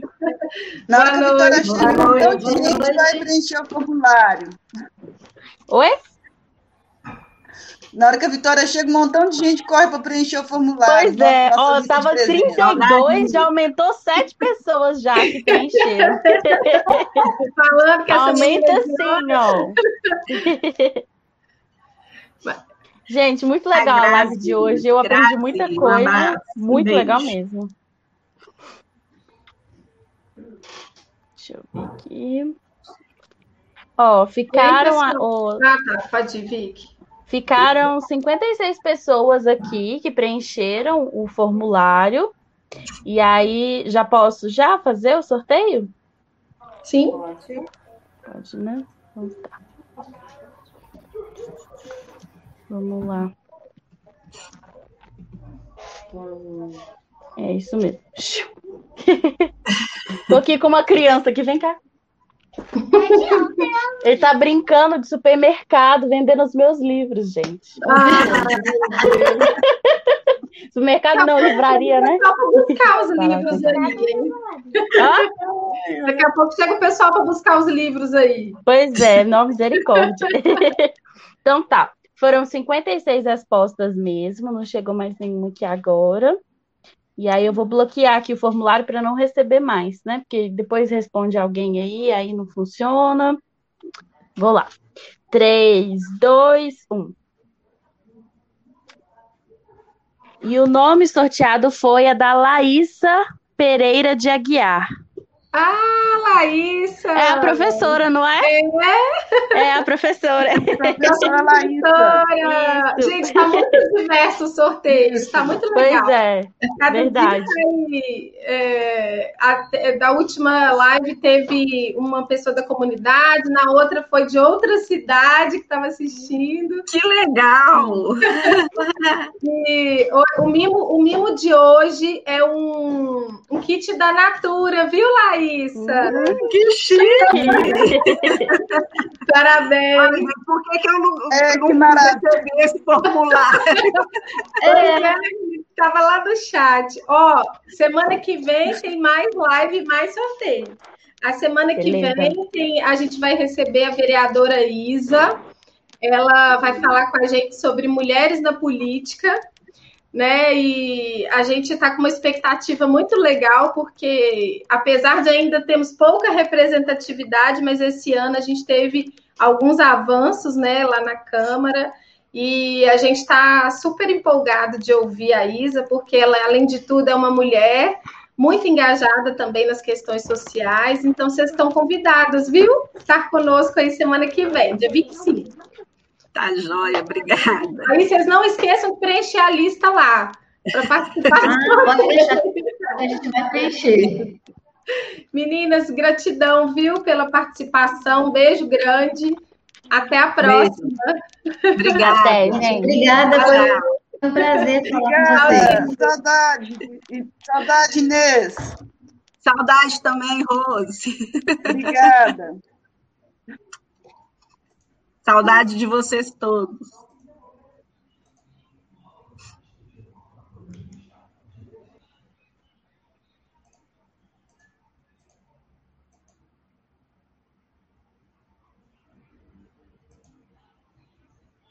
Na hora boa que a Vitória chega, então, gente vai preencher o formulário.
Oi?
Na hora que a Vitória chega, um montão de gente corre para preencher o formulário.
Pois é, ó, tava 32, já aumentou sete pessoas já que preencheram.
Falando que essa
Aumenta sim, ó. Gente, muito legal a live de hoje. Eu aprendi muita coisa. Muito legal mesmo. Deixa eu ver aqui. Ó, ficaram. A,
oh... Ah, tá. Pode ir, Vicky.
Ficaram 56 pessoas aqui que preencheram o formulário. E aí, já posso já fazer o sorteio?
Sim.
Pode, né? Então tá. Vamos lá. É isso mesmo. Tô aqui com uma criança aqui, vem cá. Ele tá brincando de supermercado, vendendo os meus livros, gente. Ah, supermercado não, livraria, né?
Só para buscar os livros aí. Daqui a pouco chega o pessoal para buscar os livros aí.
Pois é, não misericórdia. então tá. Foram 56 respostas mesmo, não chegou mais nenhuma aqui agora. E aí eu vou bloquear aqui o formulário para não receber mais, né? Porque depois responde alguém aí, aí não funciona. Vou lá. 3, 2, 1. E o nome sorteado foi a da Laísa Pereira de Aguiar.
Ah, Laísa!
É a professora, não é? É, é a professora.
Professora Laísa. Gente, está muito diverso o sorteio, está muito legal.
Pois é, Cada verdade.
Aí, é, a, da última live teve uma pessoa da comunidade, na outra foi de outra cidade que estava assistindo.
Que legal!
e, o, o, mimo, o mimo de hoje é um, um kit da Natura, viu, Laís? Raíssa.
Hum, que chique!
Parabéns. Ai,
por que, que eu não, é, eu não recebi esse formulário?
É, estava lá no chat. Ó, semana que vem tem mais live, mais sorteio. A semana que Beleza. vem tem, a gente vai receber a vereadora Isa. Ela vai falar com a gente sobre mulheres na política né? E a gente está com uma expectativa muito legal, porque apesar de ainda termos pouca representatividade, mas esse ano a gente teve alguns avanços né, lá na Câmara. E a gente está super empolgado de ouvir a Isa, porque ela, além de tudo, é uma mulher muito engajada também nas questões sociais. Então, vocês estão convidados, viu? Estar conosco aí semana que vem, dia 25.
Tá joia, obrigada.
Aí vocês não esqueçam de preencher a lista lá. Para participar.
Ah, pode deixar, a gente vai preencher.
Meninas, gratidão, viu, pela participação. Um beijo grande. Até a próxima.
Beijo. Obrigada. Até,
gente. Obrigada. Foi um prazer falar com vocês.
Saudade. Saudade, Inês.
Saudade também, Rose.
Obrigada.
Saudade de vocês todos.